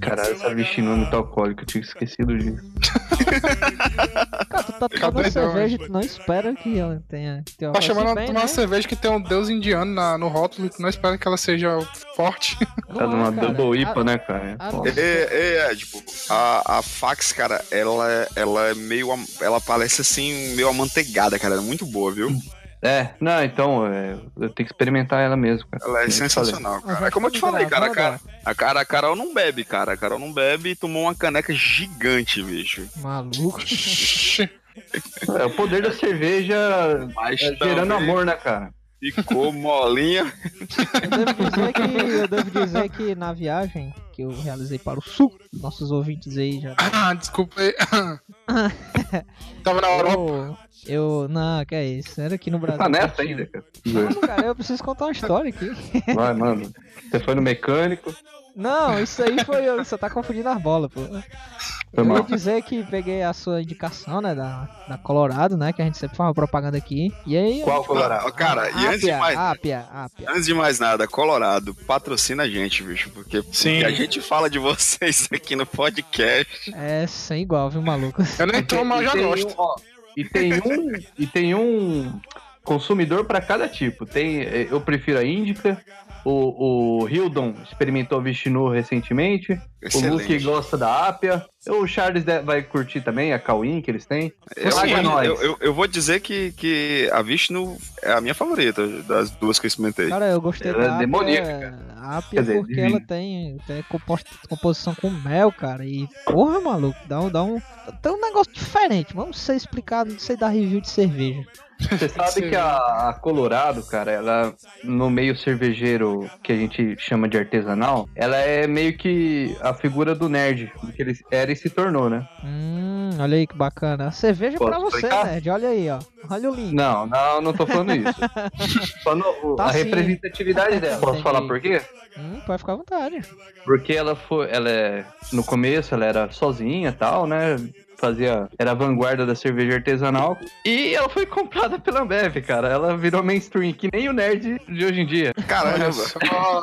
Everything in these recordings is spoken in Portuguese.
Caralho, essa é muito alcoólica, eu tinha esquecido disso. Tu tá tomando cerveja, tu não espera que ela tenha. tenha Tá fosse chamando a bem, tomar né? uma cerveja que tem um deus indiano na- no rótulo e tu não espera que ela seja forte. Não Tá é, numa cara. double IPA, Ah, né, cara? É, é, é, tipo, a, a fax, cara, ela, é- ela é meio. Ela parece assim, meio amanteigada, cara. Ela é muito boa, viu? É, não, então, é, eu tenho que experimentar ela mesmo, cara. Ela é sensacional, cara. É como eu te falei, cara. A, cara, a, cara, a Carol não bebe, cara. A Carol não bebe e tomou uma caneca gigante, bicho. Maluco. É o poder da cerveja Mas é, gerando amor, né, cara? Ficou molinha. Eu devo dizer que, eu devo dizer que na viagem que eu realizei para o sul, nossos ouvintes aí já. Ah, desculpa aí. Tava na Europa. Eu, eu. Não, que é isso? Era aqui no Brasil. Tá nessa ainda, cara. Não, cara, eu preciso contar uma história aqui. Vai, mano. Você foi no mecânico. Não, isso aí foi. Você tá confundindo as bolas, pô. Foi Eu ia dizer que peguei a sua indicação, né, da, da Colorado, né, que a gente sempre faz uma propaganda aqui. E aí... eu- Qual Colorado? Ó, Cara, e antes de mais. Ápia, Ápia. Antes de mais nada, Colorado, patrocina a gente, bicho. Porque, Sim. porque a gente fala de vocês aqui no podcast. É sem igual, viu, maluco? Eu nem tomo, mas eu já gosto. um, ó, e tem um e tem um consumidor pra cada tipo. Tem, eh, eu prefiro a Índica. O, o Hildon experimentou a Vishnu recentemente. O Luke Excelente. gosta da Ápia. O Charles vai curtir também a Cauim que eles têm. Eu, Paga eu, eu, eu vou dizer que, que a Vishnu é a minha favorita das duas que eu experimentei. Cara, eu gostei Ela é da demoníaca, Ápia, Ápia Quer dizer, porque divina. ela tem, tem composta, composição com mel, cara. E, porra, maluco, dá um, dá um... Tem um negócio diferente. Vamos ser explicado, não sei dar review de cerveja. Você sabe que a, a Colorado, cara, ela no meio cervejeiro que a gente chama de artesanal, ela é meio que a figura do nerd, do que ele era e se tornou, né? Hum, olha aí que bacana. Cerveja Posso pra você, explicar? nerd. Olha aí, ó. Olha o link. Não, não, não tô falando isso. Falando Tá a sim. representatividade dela. Posso Entendi. falar por quê? Hum, pode ficar à vontade. Porque ela foi, ela é, no começo ela era sozinha e tal, né? Fazia, era a vanguarda da cerveja artesanal. E ela foi comprada pela Ambev, cara. Ela virou mainstream, que nem o nerd de hoje em dia. Caramba.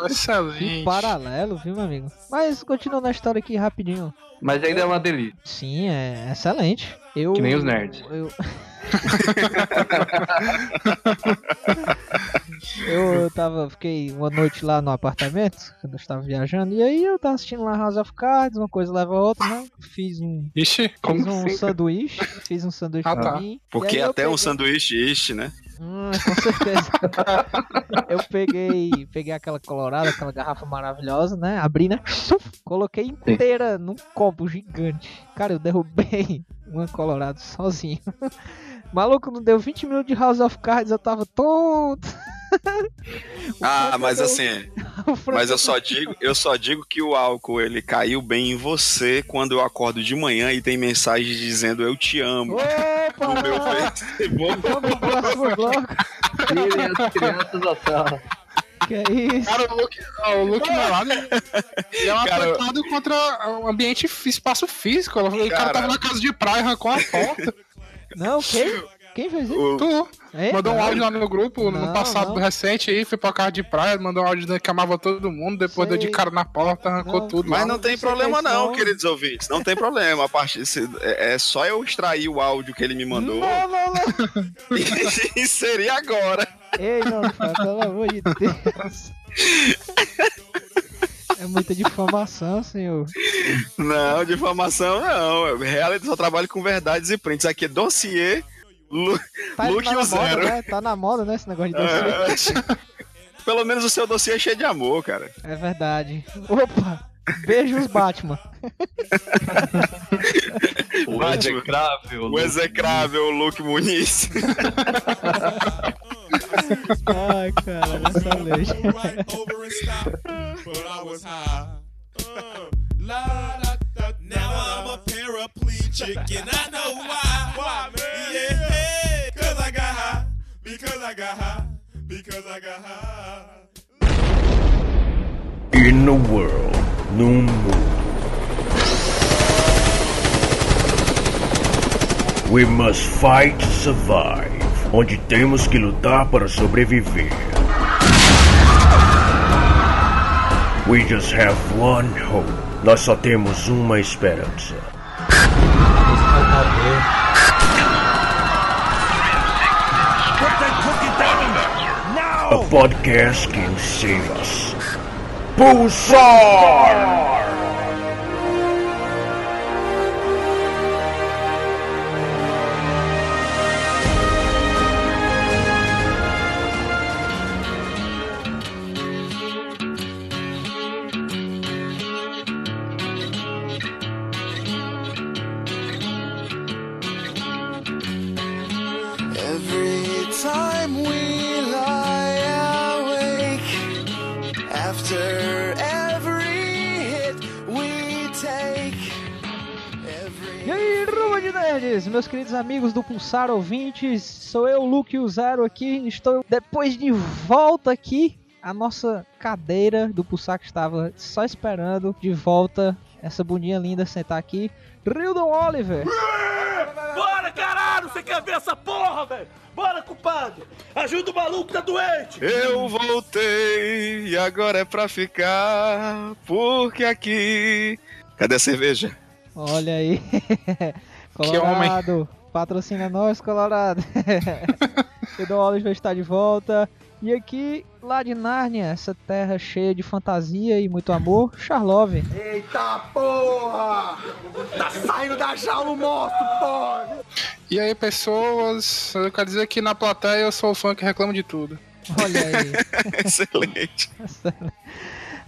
excelente. paralelo, viu, meu amigo? Mas continuando a história aqui rapidinho. Mas ainda é uma delícia. Sim, é excelente. Eu, Que nem os nerds. Eu... eu tava, fiquei uma noite lá no apartamento, quando eu estava viajando, e aí eu tava assistindo lá House of Cards, uma coisa leva a outra, né? Fiz um, Ixi, Como fiz um assim, sanduíche, fiz um sanduíche Ah, pra tá. mim. Porque até um peguei- sanduíche este, né? Hum, com certeza. eu peguei, peguei aquela colorada, aquela garrafa maravilhosa, né? Abri, né? Coloquei inteira num copo gigante. Cara, eu derrubei uma colorada sozinho. Maluco, não deu 20 minutos de House of Cards, eu tava tonto. Ah, mas assim, O mas eu só digo, eu só digo que o álcool ele caiu bem em você quando eu acordo de manhã e tem mensagem dizendo eu te amo Opa! no meu Facebook. Vamos pro próximo bloco. Tirem as crianças da sala. Que é isso? Cara, o Luke, ah, o Luke é um Cara, atentado contra o ambiente, espaço físico. O cara Cara. tava na casa de praia, arrancou a porta. Não, quem? Quem fez isso? O- tu É? mandou um áudio lá no grupo, Não, no passado não. recente aí, foi pra casa de praia, mandou um áudio que amava todo mundo, depois Sei. deu de cara na porta, arrancou Não. tudo. Mas lá. não tem problema não, queridos ouvintes. Não tem problema. A partir se- é, é só eu extrair o áudio que ele me mandou Não, não, não. e inserir agora. Ei, não, cara, pelo amor de Deus. É muita difamação, senhor. Não, difamação não. Reality só trabalho com verdades e prints. Aqui é dossiê. Lu- Tá, Luke tá e na o moda, Zero. né? Tá na moda, né? Esse negócio de dossiê. Pelo menos o seu dossiê é cheio de amor, cara. É verdade. Opa! Beijos, Batman. O Batman. execrável. O execrável Luke Muniz. Ai, cara, essa leite plain chicken. I know why. Why, man? Yeah, yeah. Cause I got high. Because I got high. Because I got high. In the world, no more. We must fight to survive. Onde temos que lutar para sobreviver. We just have one hope. Nós só temos uma esperança. A podcast can save us. Pulsar! Meus queridos amigos do Pulsar ouvintes, sou eu, Luke o Zero aqui, estou depois de volta aqui, a nossa cadeira do Pulsar que estava só esperando de volta essa bundinha linda sentar aqui, Rildon Oliver. Bora, caralho! Você quer ver essa porra, velho? Bora, culpado! Ajuda o maluco, tá doente! Eu voltei e agora é pra ficar, porque aqui. Cadê a cerveja? Olha aí, Que. Colorado, patrocina nós, Colorado. Rildon Oliver está de volta. E aqui, lá de Nárnia, essa terra cheia de fantasia e muito amor, Charlove. Eita porra! Tá saindo da jaula o monstro, porra! E aí, pessoas, eu quero dizer que na plateia eu sou o fã que reclama de tudo. Olha aí. Excelente.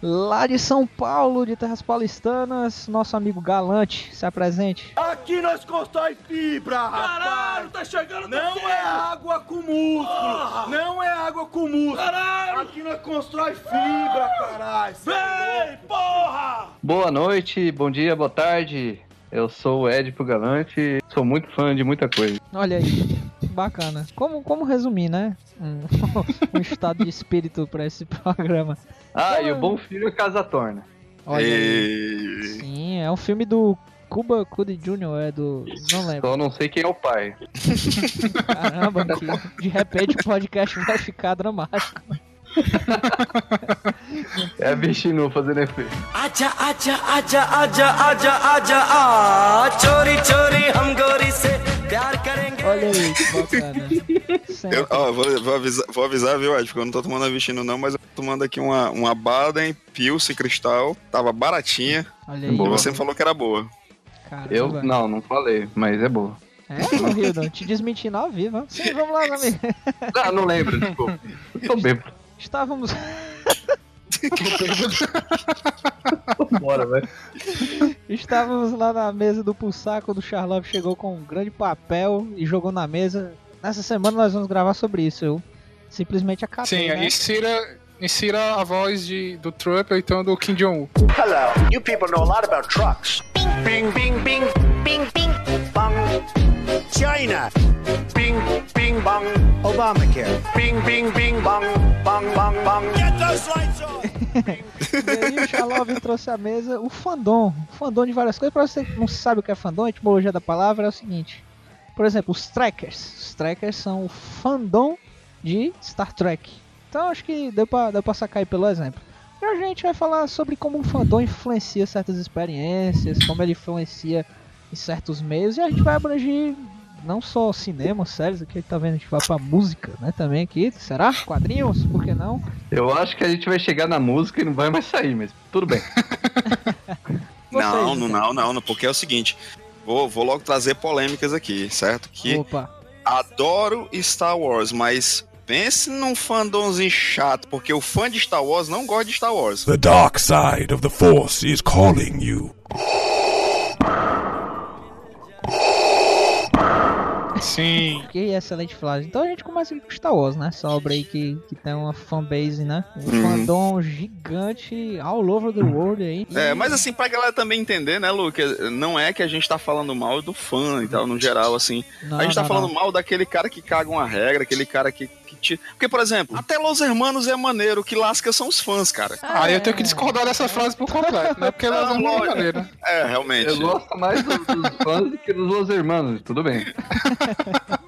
Lá de São Paulo, de Terras Paulistanas, nosso amigo Galante, se apresente. Aqui nós constrói fibra, Caralho, tá chegando Não é água com músculo! Não é água com músculo! Caralho! Aqui nós constrói fibra, caralho! Vem, porra! Boa noite, bom dia, boa tarde. Eu sou o Ed pro Galante, sou muito fã de muita coisa. Olha aí, bacana. Como, como resumir, né? Um, um estado de espírito pra esse programa. Ah, e o Bom Filho é Casa Torna. Olha aí. E... Sim, é um filme do Cuba Gooding Jr., é do. Não lembro. Só não sei quem é o pai. Caramba, que de repente o podcast vai ficar dramático é a Vishnu fazendo efeito. Acha, acha, acha, acha, acha, acha, ah, chori, chori, hamgori, se. Olha aí, que bacana. Eu, ó, vou, vou, avisar, vou avisar, viu, Ed, porque eu não tô tomando a Vishnu não, mas eu tô tomando aqui uma, uma Baden Pilsen Cristal. Tava baratinha. Olha aí. E você falou que era boa. Caramba. Eu, não, não falei, mas é boa. É, Hildo, te desmentindo ao vivo. Sim, vamos lá, meu amigo. Ah, não lembro, desculpa. Eu tô. Estávamos, Bora, velho. estávamos lá na mesa do Pulsar quando o Charlove chegou com um grande papel e jogou na mesa. Nessa semana nós vamos gravar sobre isso. Eu simplesmente acatei, Sim, né? insira, insira a voz de, do Trump ou então do Kim Jong-un. Hello, you people know a lot about trucks. Bing, bing, bing, bing, bing, bang. China. Bing, bing, bang. Obamacare. Bing, bing, bing, bang, bang, bang, bang. Get those lights on. E aí o Charlove trouxe à mesa o fandom. O fandom de várias coisas. Pra você que não sabe o que é fandom, a etimologia da palavra é o seguinte. Por exemplo, os trackers. Os trackers são o fandom de Star Trek. Então acho que deu pra, deu pra sacar aí pelo exemplo. E a gente vai falar sobre como o fandom influencia certas experiências, como ele influencia em certos meios. E a gente vai abranger não só cinema, séries, aqui tá vendo, a gente vai pra música, né, também aqui. Será? Quadrinhos? Por que não? Eu acho que a gente vai chegar na música e não vai mais sair, mas tudo bem. não, então. não, não, não, porque é o seguinte. Vou, vou logo trazer polêmicas aqui, certo? Que Opa. adoro Star Wars, mas pense num fandomzinho chato, porque o fã de Star Wars não gosta de Star Wars. The dark side of the Force is calling you. Sim. Que excelente frase. Então a gente começa aqui com Star Wars, né? Essa obra aí que, que tem uma fanbase, né? Um Uhum. fandom gigante all over the world aí. É, mas assim, pra galera também entender, né, Luke? Não é que a gente tá falando mal do fã e tal, no geral, assim. Não, a gente tá não, falando não. mal daquele cara que caga uma regra, aquele cara que, que ti- Porque, por exemplo, até Los Hermanos é maneiro, que lasca são os fãs, cara. Aí eu tenho que discordar dessa frase por completo, né? Porque elas Não, não é maneira. É, realmente. Eu gosto mais dos, dos fãs do que dos Los Hermanos, tudo bem.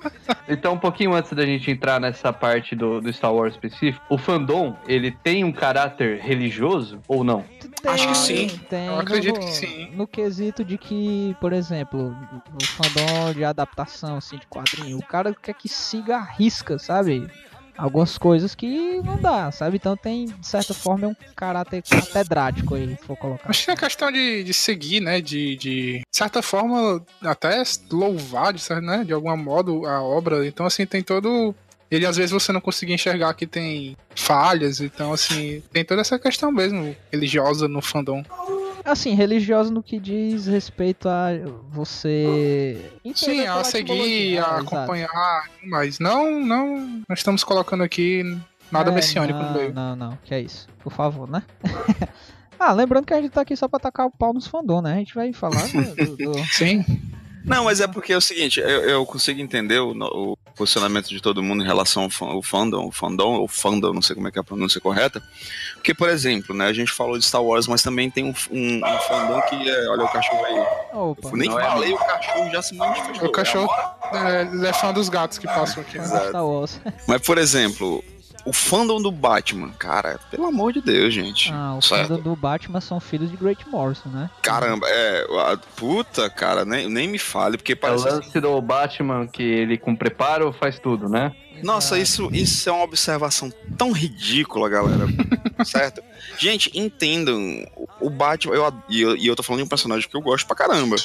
Então, um pouquinho antes da gente entrar nessa parte do, do Star Wars específico, o fandom, ele tem um caráter religioso ou não? Acho que sim. Tem, Eu acredito no, que sim. No quesito de que, por exemplo, no fandom de adaptação, assim, de quadrinho, o cara quer que siga a risca, sabe? Algumas coisas que não dá, sabe? Então tem, de certa forma, um caráter catedrático aí, se for colocar. Acho que é questão de, de seguir, né? De, de de certa forma, até louvar, de, certo, né? de algum modo, a obra. Então, assim, tem todo. Ele às vezes você não conseguir enxergar que tem falhas, então assim, tem toda essa questão mesmo religiosa no fandom. Assim, religioso no que diz respeito a você. entender Sim, a seguir, a É, acompanhar, mas não, não, nós estamos colocando aqui nada É, messiânico no não, meio. Não, não, que é isso. Por favor, né? ah, lembrando que a gente tá aqui só pra tacar o pau nos fandom, né? A gente vai falar do- do- do... Sim. Não, mas é porque é o seguinte, eu, eu consigo entender o, o posicionamento de todo mundo em relação ao fandom, o fandom, ou fandom, não sei como é que é a pronúncia correta. Porque, por exemplo, né, a gente falou de Star Wars, mas também tem um, um, um fandom que é. Olha o cachorro aí. Opa, nem Não é falei, o cachorro já se manifestou. O cachorro é, ele é fã dos gatos que passam aqui. né? Star Wars. Mas, por exemplo, o fandom do Batman, cara, pelo amor de Deus, gente. Ah, o Certo. fandom do Batman são filhos de Great Morrison, né? Caramba, é. a- Puta, cara, nem, nem me fale, porque É o parece. lance do Batman que ele com preparo faz tudo, né? Nossa, isso, isso é uma observação tão ridícula, galera. certo? Gente, entendam. o- Batman. Eu, e, eu, e eu tô falando de um personagem que eu gosto pra caramba.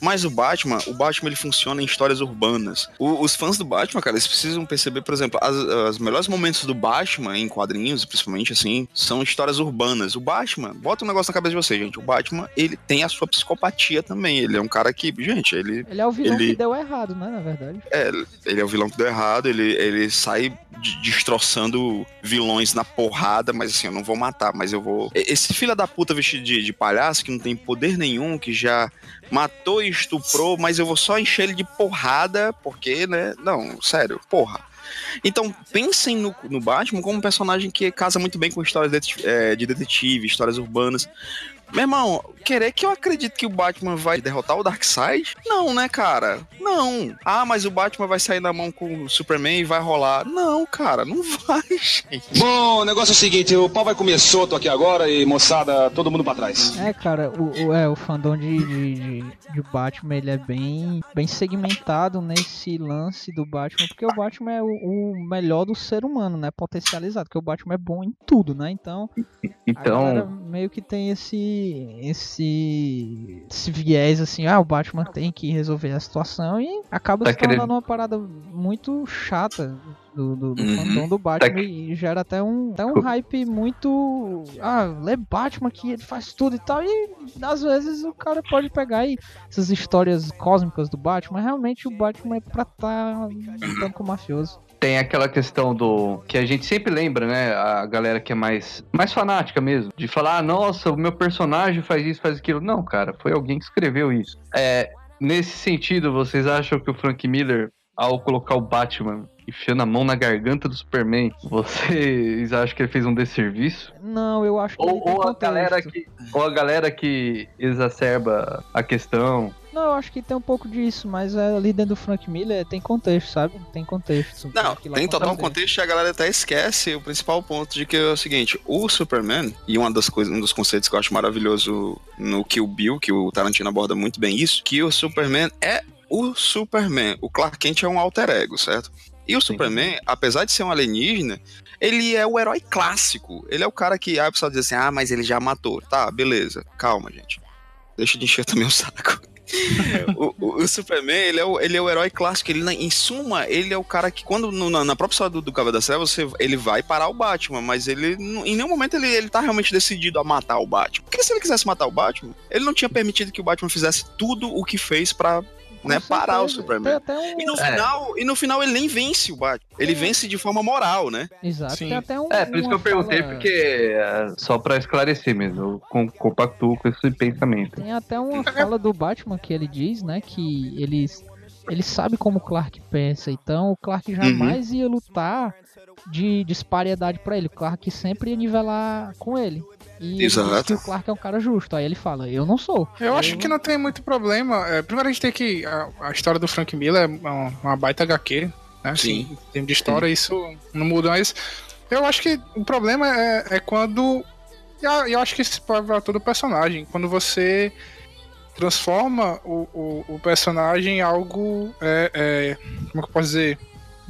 Mas o Batman, o Batman ele funciona em histórias urbanas. O- os fãs do Batman, cara, eles precisam perceber, por exemplo, as, os melhores momentos do Batman em quadrinhos, principalmente assim, são histórias urbanas. O Batman, bota um negócio na cabeça de vocês, gente. O Batman, ele tem a sua psicopatia também. Ele é um cara que, gente, ele Ele é o vilão Ele- que deu errado, né? Na verdade. é, ele é o vilão que deu errado, ele, ele sai de- destroçando vilões na porrada, mas assim, eu não vou matar, mas eu vou. Esse filho da puta vestido de, de palhaço, que não tem poder nenhum, que já matou e estuprou, mas eu vou só encher ele de porrada, porque, né? Não, sério, porra. Então, pensem no, no Batman como um personagem que casa muito bem com histórias de, é, de detetive, histórias urbanas. Meu irmão, querer que eu acredite que o Batman vai derrotar o Darkseid? Não, né, cara? Não. Ah, mas o Batman vai sair na mão com o Superman e vai rolar. Não, cara, não vai, gente. Bom, o negócio é o seguinte, o pau vai comer solto aqui agora e moçada, todo mundo pra trás. É, cara, o, o- é, o fandom de, de, de, de Batman, ele é bem, bem segmentado nesse lance do Batman, porque o Batman é o, o melhor do ser humano, né? Potencializado, porque o Batman é bom em tudo, né? Então, Então, meio que tem esse, esse, esse viés assim, ah, o Batman tem que resolver a situação e acaba Tá se tornando querendo- uma parada muito chata do, do, do Uhum. fandom do Batman Tá e gera até um, até um hype muito. Ah, lê Batman que ele faz tudo e tal. E às vezes o cara pode pegar aí essas histórias cósmicas do Batman. Realmente o Batman é pra tá lutando com o mafioso. Tem aquela questão do. que a gente sempre lembra, né? A galera que é mais, mais fanática mesmo. De falar, ah, nossa, o meu personagem faz isso, faz aquilo. Não, cara, foi alguém que escreveu isso. É, nesse sentido, vocês acham que o Frank Miller, ao colocar o Batman enfiando a mão na garganta do Superman, vocês acham que ele fez um desserviço? Não, eu acho que Ou, ou a galera que, ou a galera que exacerba a questão. Não, eu acho que tem um pouco disso, mas é, ali dentro do Frank Miller tem contexto, sabe? Tem contexto. Não, tem total contexto e a galera até esquece o principal ponto de que é o seguinte, o Superman, e uma das coisas, um dos conceitos que eu acho maravilhoso no Kill Bill, que o Tarantino aborda muito bem isso, que o Superman é o Superman. O Clark Kent é um alter ego, certo? E o Superman, apesar de ser um alienígena, ele é o herói clássico. Ele é o cara que, ah, o pessoal diz assim, ah, mas ele já matou. Tá, beleza, calma, gente. Deixa de encher também o saco. o, o- Superman, ele é o, ele é o herói clássico. Ele, em suma, ele é o cara que, quando no- na, na própria história do, do Cavaleiro das Trevas, você, ele vai parar o Batman, mas ele, em nenhum momento, ele, ele tá realmente decidido a matar o Batman. Porque se ele quisesse matar o Batman, ele não tinha permitido que o Batman fizesse tudo o que fez pra Né, parar o. Superman. Um... E no, É. final, e no final ele nem vence o Batman. Ele vence de forma moral, né? Exato, Sim. tem até um. É, por isso que eu perguntei, fala- porque é, só pra esclarecer mesmo, eu com- compactuo com esse pensamento. Tem até uma fala do Batman que ele diz, né, que eles ele sabe como o Clark pensa, então o Clark jamais ia lutar de disparidade pra ele. O Clark sempre ia nivelar com ele. E Exato. que o Clark é um cara justo. Aí ele fala, eu não sou. Eu acho que não tem muito problema. É, primeiro a gente tem que. A, a história do Frank Miller é uma, uma baita HQ, né? Assim, Sim. em termos de história, isso não muda, mas eu acho que o problema é, é quando. E eu, eu acho que isso pode para todo personagem. Quando você transforma o, o, o personagem em algo. É, é, como é que eu posso dizer?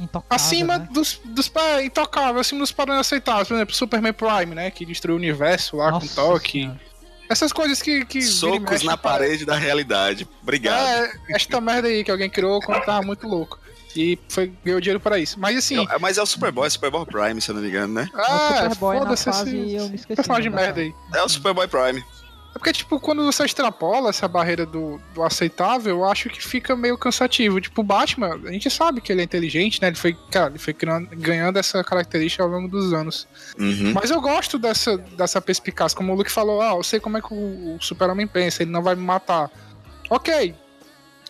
Intocável, acima né? dos, dos é, intocável, acima dos padrões aceitáveis. Por exemplo, Superman Prime, né? Que destruiu o universo lá Nossa com toque. Senhora. Essas coisas que. que Socos mexe na parede da realidade. Obrigado. É, esta merda aí que alguém criou quando tava muito louco. E foi, ganhou dinheiro pra isso. Mas assim. É, Mas é o Superboy, Superboy Prime, se eu não me engano, né? O ah, Superboy na foda-se esse eu me esqueci. personagem né, merda aí. É o Superboy Prime. É porque, tipo, quando você extrapola essa barreira do, do aceitável, eu acho que fica meio cansativo. Tipo, o Batman, a gente sabe que ele é inteligente, né? Ele foi, cara, ele foi criando- ganhando essa característica ao longo dos anos. Uhum. Mas eu gosto dessa, dessa perspicácia. Como o Luke falou, ah, eu sei como é que o, o super-homem pensa, ele não vai me matar. Ok.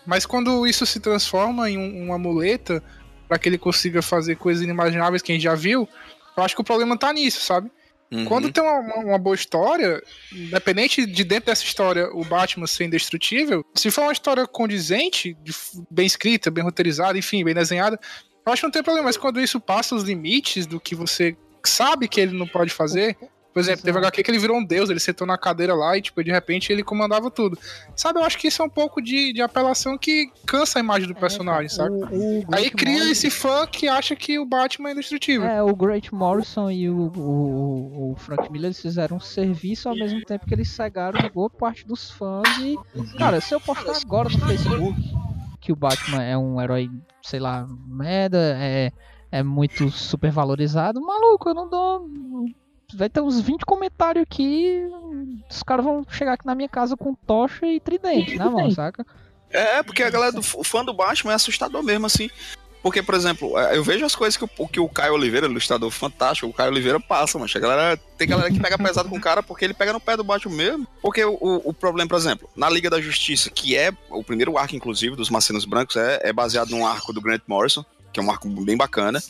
Mas quando isso se transforma em um- uma muleta para que ele consiga fazer coisas inimagináveis que a gente já viu, eu acho que o problema tá nisso, sabe? Uhum. Quando tem uma, uma- boa história, independente de dentro dessa história o Batman ser indestrutível, se for uma história condizente, bem escrita, bem roteirizada, enfim, bem desenhada, eu acho que não tem problema. Mas quando isso passa os limites do que você sabe que ele não pode fazer, por exemplo, teve HQ que ele virou um deus, ele sentou na cadeira lá e, tipo, de repente ele comandava tudo. Sabe, eu acho que isso é um pouco de, de apelação que cansa a imagem do personagem, sabe? O, o Aí cria Morrison- esse fã que acha que o Batman é indestrutível. É, o Great Morrison e o, o, o Frank Miller fizeram um serviço ao mesmo tempo que eles cegaram boa parte dos fãs. E, cara, se eu postar agora no Facebook que o Batman é um herói, sei lá, merda, é, é muito super valorizado, maluco, eu não dou. Vai ter uns 20 comentários aqui. Os caras vão chegar aqui na minha casa com tocha e tridente, né, mano? Saca? É, porque a galera do o fã do Batman é assustador mesmo, assim. Porque, por exemplo, é, eu vejo as coisas que o, que o Caio Oliveira, ilustrador fantástico, o Caio Oliveira passa, mas a galera. Tem galera que pega pesado com o cara porque ele pega no pé do Batman mesmo. Porque o, o, o problema, por exemplo, na Liga da Justiça, que é o primeiro arco, inclusive, dos Macenos Brancos, é, é baseado num arco do Grant Morrison, que é um arco bem bacana.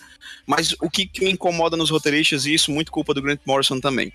Mas o que, que me incomoda nos roteiristas, e isso muito culpa do Grant Morrison também.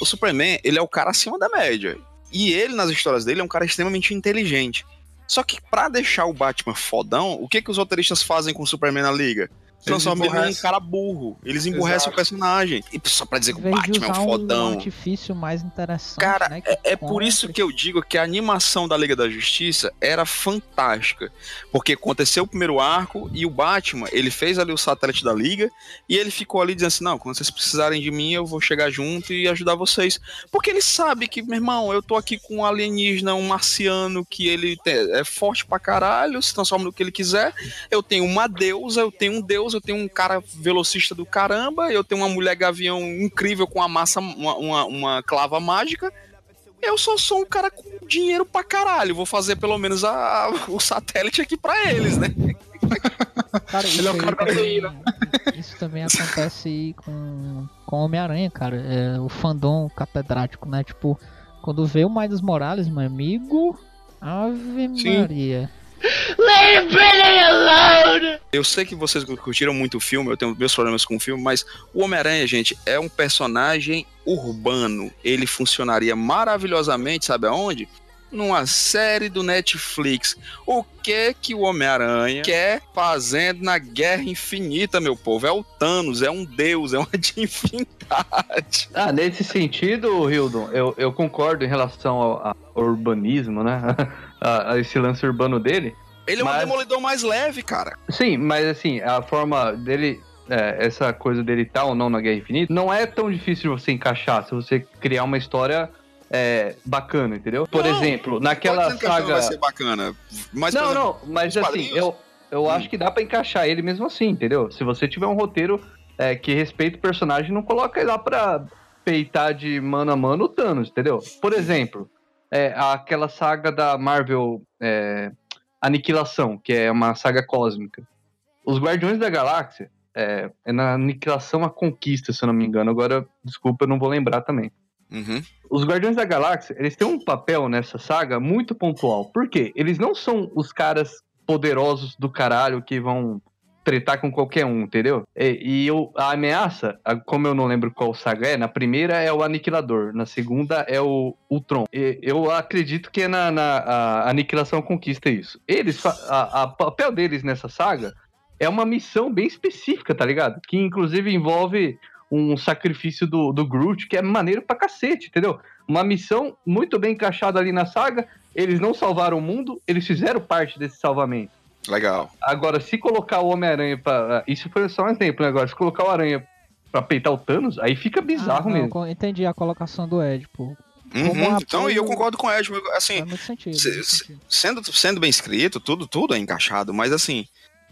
O Superman, ele é o cara acima da média. E ele, nas histórias dele, é um cara extremamente inteligente. Só que pra deixar o Batman fodão, o que que os roteiristas fazem com o Superman na liga? Transformam ele num cara burro. Eles emburrecem Exato. o personagem. E só pra dizer que o Batman é um um fodão. artifício mais interessante, Cara, né, é, é por isso que eu digo que a animação da Liga da Justiça era fantástica. Porque aconteceu o primeiro arco e o Batman, ele fez ali o satélite da Liga e ele ficou ali dizendo assim: não, quando vocês precisarem de mim, eu vou chegar junto e ajudar vocês. Porque ele sabe que, meu irmão, eu tô aqui com um alienígena, um marciano, que ele é forte pra caralho, se transforma no que ele quiser. Eu tenho uma deusa, eu tenho um deus, eu tenho um cara velocista do caramba, eu tenho uma mulher gavião incrível com uma massa, uma, uma, uma clava mágica. Eu só sou um cara com dinheiro pra caralho. Vou fazer pelo menos a, a- o satélite aqui pra eles, né? Cara, isso, Ele é o aí cara da também, isso também acontece com, com Homem-Aranha, cara. É, o fandom catedrático, né? Tipo, quando vê o Miles Morales, meu amigo, Ave Sim. Maria. Eu sei que vocês curtiram muito o filme, eu tenho meus problemas com o filme, mas o Homem-Aranha, gente, é um personagem urbano. Ele funcionaria maravilhosamente, sabe aonde? Numa série do Netflix. O que que o Homem-Aranha quer fazendo na Guerra Infinita, meu povo? É o Thanos, é um deus, é uma divindade. Ah, nesse sentido, Hildon, eu, eu concordo em relação ao, ao urbanismo, né? a, a esse lance urbano dele. Ele é um Mas- demolidor mais leve, cara. Sim, mas assim, a forma dele, é, essa coisa dele tá ou não na Guerra Infinita, não é tão difícil de você encaixar se você criar uma história é, bacana, entendeu? Por Não, exemplo, naquela dizendo que saga. vai ser bacana. Mas, não, exemplo, não, mas assim, eu, eu Hum. acho que dá pra encaixar ele mesmo assim, entendeu? Se você tiver um roteiro é, que respeita o personagem, não coloca ele lá pra peitar de mano a mano o Thanos, entendeu? Por exemplo, é, aquela saga da Marvel é, Aniquilação, que é uma saga cósmica. Os Guardiões da Galáxia, é, é na Aniquilação a Conquista, se eu não me engano. Agora, desculpa, eu não vou lembrar também. Uhum. Os Guardiões da Galáxia, eles têm um papel nessa saga muito pontual. Por quê? Eles não são os caras poderosos do caralho que vão tretar com qualquer um, entendeu? E, e eu- a ameaça, como eu não lembro qual saga é, na primeira é o Aniquilador, na segunda é o Ultron. E eu acredito que é na, na a Aniquilação conquista isso. Eles, a papel deles nessa saga é uma missão bem específica, tá ligado? Que inclusive envolve um sacrifício do, do Groot, que é maneiro pra cacete, entendeu? Uma missão muito bem encaixada ali na saga. Eles não salvaram o mundo, eles fizeram parte desse salvamento. Legal. Agora, se colocar o Homem-Aranha pra. Isso foi só um exemplo, né? Agora, se colocar o Aranha pra peitar o Thanos, aí fica bizarro Ah, não, mesmo. Entendi a colocação do Ed, pô. Uhum, Então, e eu concordo com o Ed, assim, sentido. se- se- sendo, sendo bem escrito, tudo, tudo é encaixado, mas assim,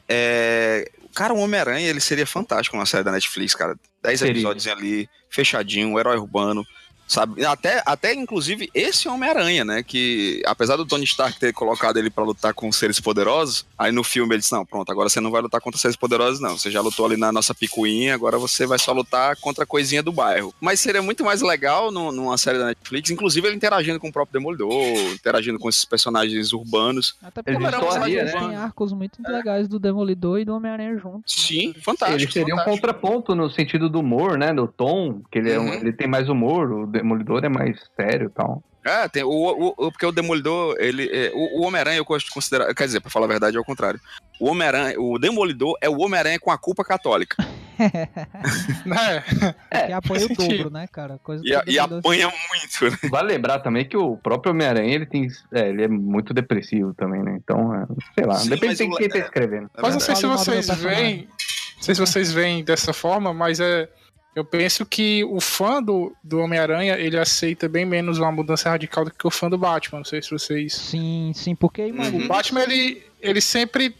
é... cara, o Homem-Aranha, ele seria fantástico numa série da Netflix, cara. Dez Seria. episódios ali, fechadinho, um herói urbano, sabe? Até, até inclusive, esse Homem-Aranha, né, que apesar do Tony Stark ter colocado ele pra lutar com seres poderosos, aí no filme ele disse, não, pronto, agora você não vai lutar contra seres poderosos, não. Você já lutou ali na nossa picuinha, agora você vai só lutar contra a coisinha do bairro. Mas seria muito mais legal no- numa série da Netflix, inclusive ele interagindo com o próprio Demolidor, interagindo com esses personagens urbanos. Até porque estouria, eles né? têm arcos muito legais do Demolidor e do Homem-Aranha juntos. Sim, fantástico. Ele seria um fantástico. contraponto no sentido do humor, né? Do tom, que ele, é um- Uhum. ele tem mais humor, o Demolidor é mais sério e tal. É, tem, o, o- o- porque o Demolidor, ele. é, o o Homem-Aranha eu gosto de considerar. Quer dizer, pra falar a verdade, é o contrário. O Homem-Aranha, o Demolidor é o Homem-Aranha com a culpa católica. Né? Que apoia o faz dobro, né, cara? Coisa E, a- e apanha muito, né? Vale lembrar também que o próprio Homem-Aranha, ele tem. É, ele é muito depressivo também, né? Então, é, sei lá, Sim, depende de o- quem tá escrevendo. É Mas não sei verdade. se vocês veem. Não sei se vocês veem dessa forma, mas é. Eu penso que o fã do, do Homem-Aranha, ele aceita bem menos uma mudança radical do que o fã do Batman. Não sei se vocês. Sim, sim, porque imagina. O Batman, ele, ele sempre.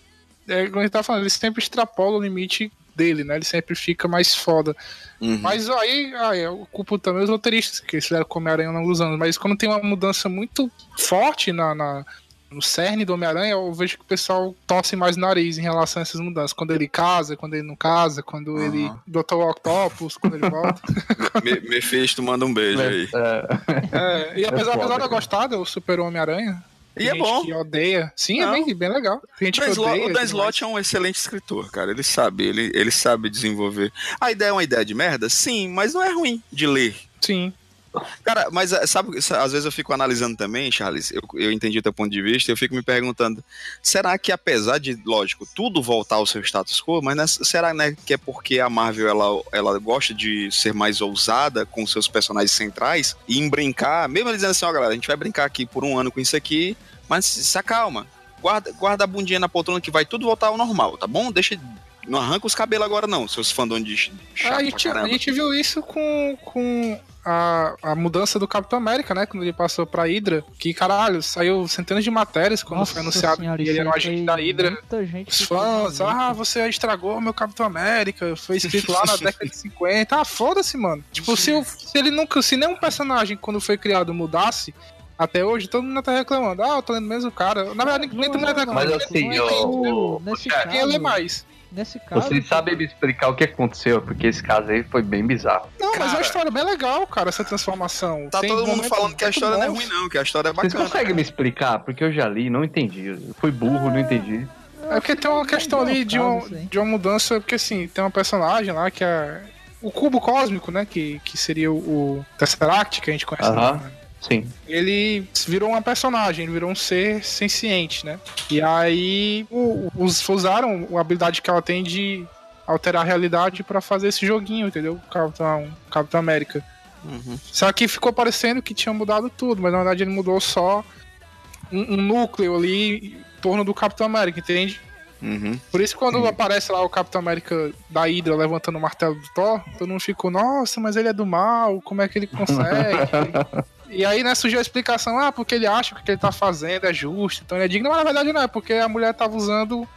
É, como a gente tá falando, ele sempre extrapola o limite dele, né? Ele sempre fica mais foda. Uhum. Mas aí, aí eu culpo também os roteiristas, que eles fizeram com o Homem-Aranha ao longo dos anos. Mas quando tem uma mudança muito forte na, na- no cerne do Homem-Aranha, eu vejo que o pessoal torce mais o nariz em relação a essas mudanças. Quando ele casa, quando ele não casa, quando Aham. ele. Dr. Octopus, quando ele volta. Me- Mephisto manda um beijo aí. É, É, e apesar, foda, apesar de eu gostar do Super Homem-Aranha. E é gente bom. que odeia. Sim, Não. é bem, bem legal. Tem gente O Dan que odeia. o Dan Slott é um excelente escritor, cara. Ele sabe, ele, ele sabe desenvolver. A ideia é uma ideia de merda? Sim, mas não é ruim de ler. Sim. Cara, mas eh, sabe, sa- às vezes eu fico analisando também, Charles, eu, eu entendi o teu ponto de vista, eu fico me perguntando, será que apesar de, lógico, tudo voltar ao seu status quo, mas né, será né, que é porque a Marvel ela, ela gosta de ser mais ousada com seus personagens centrais e em brincar, mesmo dizendo assim, ó galera, a gente vai brincar aqui por um ano com isso aqui, mas se acalma, guarda, guarda a bundinha na poltrona que vai tudo voltar ao normal, tá bom? Deixa, não arranca os cabelos agora não, seus fandom de ch- chato a, pra gente, a gente viu isso com, com a, a mudança do Capitão América, né? Quando ele passou pra Hydra. Que caralho, saiu centenas de matérias quando Nossa foi anunciado senhora, que ele era um agente da Hydra. Os fãs, ah, você estragou meu Capitão América, foi escrito lá na década de 50. Ah, foda-se, mano. Tipo, se, o- se ele nunca, se nenhum personagem quando foi criado mudasse, até hoje todo mundo tá reclamando. Ah, eu tô lendo o mesmo cara. Na verdade, nem todo mundo tá Mas reclamando. assim, ninguém ó, lê, nesse ninguém lê mais. Nesse caso, Vocês sabem me explicar o que aconteceu, porque esse caso aí foi bem bizarro. Não, mas é Cara. uma história bem legal, cara, essa transformação. Tá Tem todo mundo falando que a história não é ruim não, que a história é Vocês bacana. conseguem me explicar? Porque eu já li não entendi. Eu fui burro, não entendi. É porque tem uma questão ali de, um, de uma mudança, porque assim, tem uma personagem lá que é o cubo cósmico, né, que, que seria o, o Tesseract, que a gente conhece. Aham. né? Sim. Ele virou uma personagem, ele virou um ser senciente, né? E aí o- os usaram a habilidade que ela tem de alterar a realidade pra fazer esse joguinho, entendeu? Capitão, Capitão América. Uhum. Só que ficou parecendo que tinha mudado tudo, mas na verdade ele mudou só um, um núcleo ali em torno do Capitão América, entende? Uhum. Por isso, quando aparece lá o Capitão América da Hydra levantando o martelo do Thor, todo mundo ficou, nossa, mas ele é do mal, como é que ele consegue? e aí, né, surgiu a explicação, ah, porque ele acha que o que ele tá fazendo é justo, então ele é digno, mas na verdade não é, porque a mulher tava usando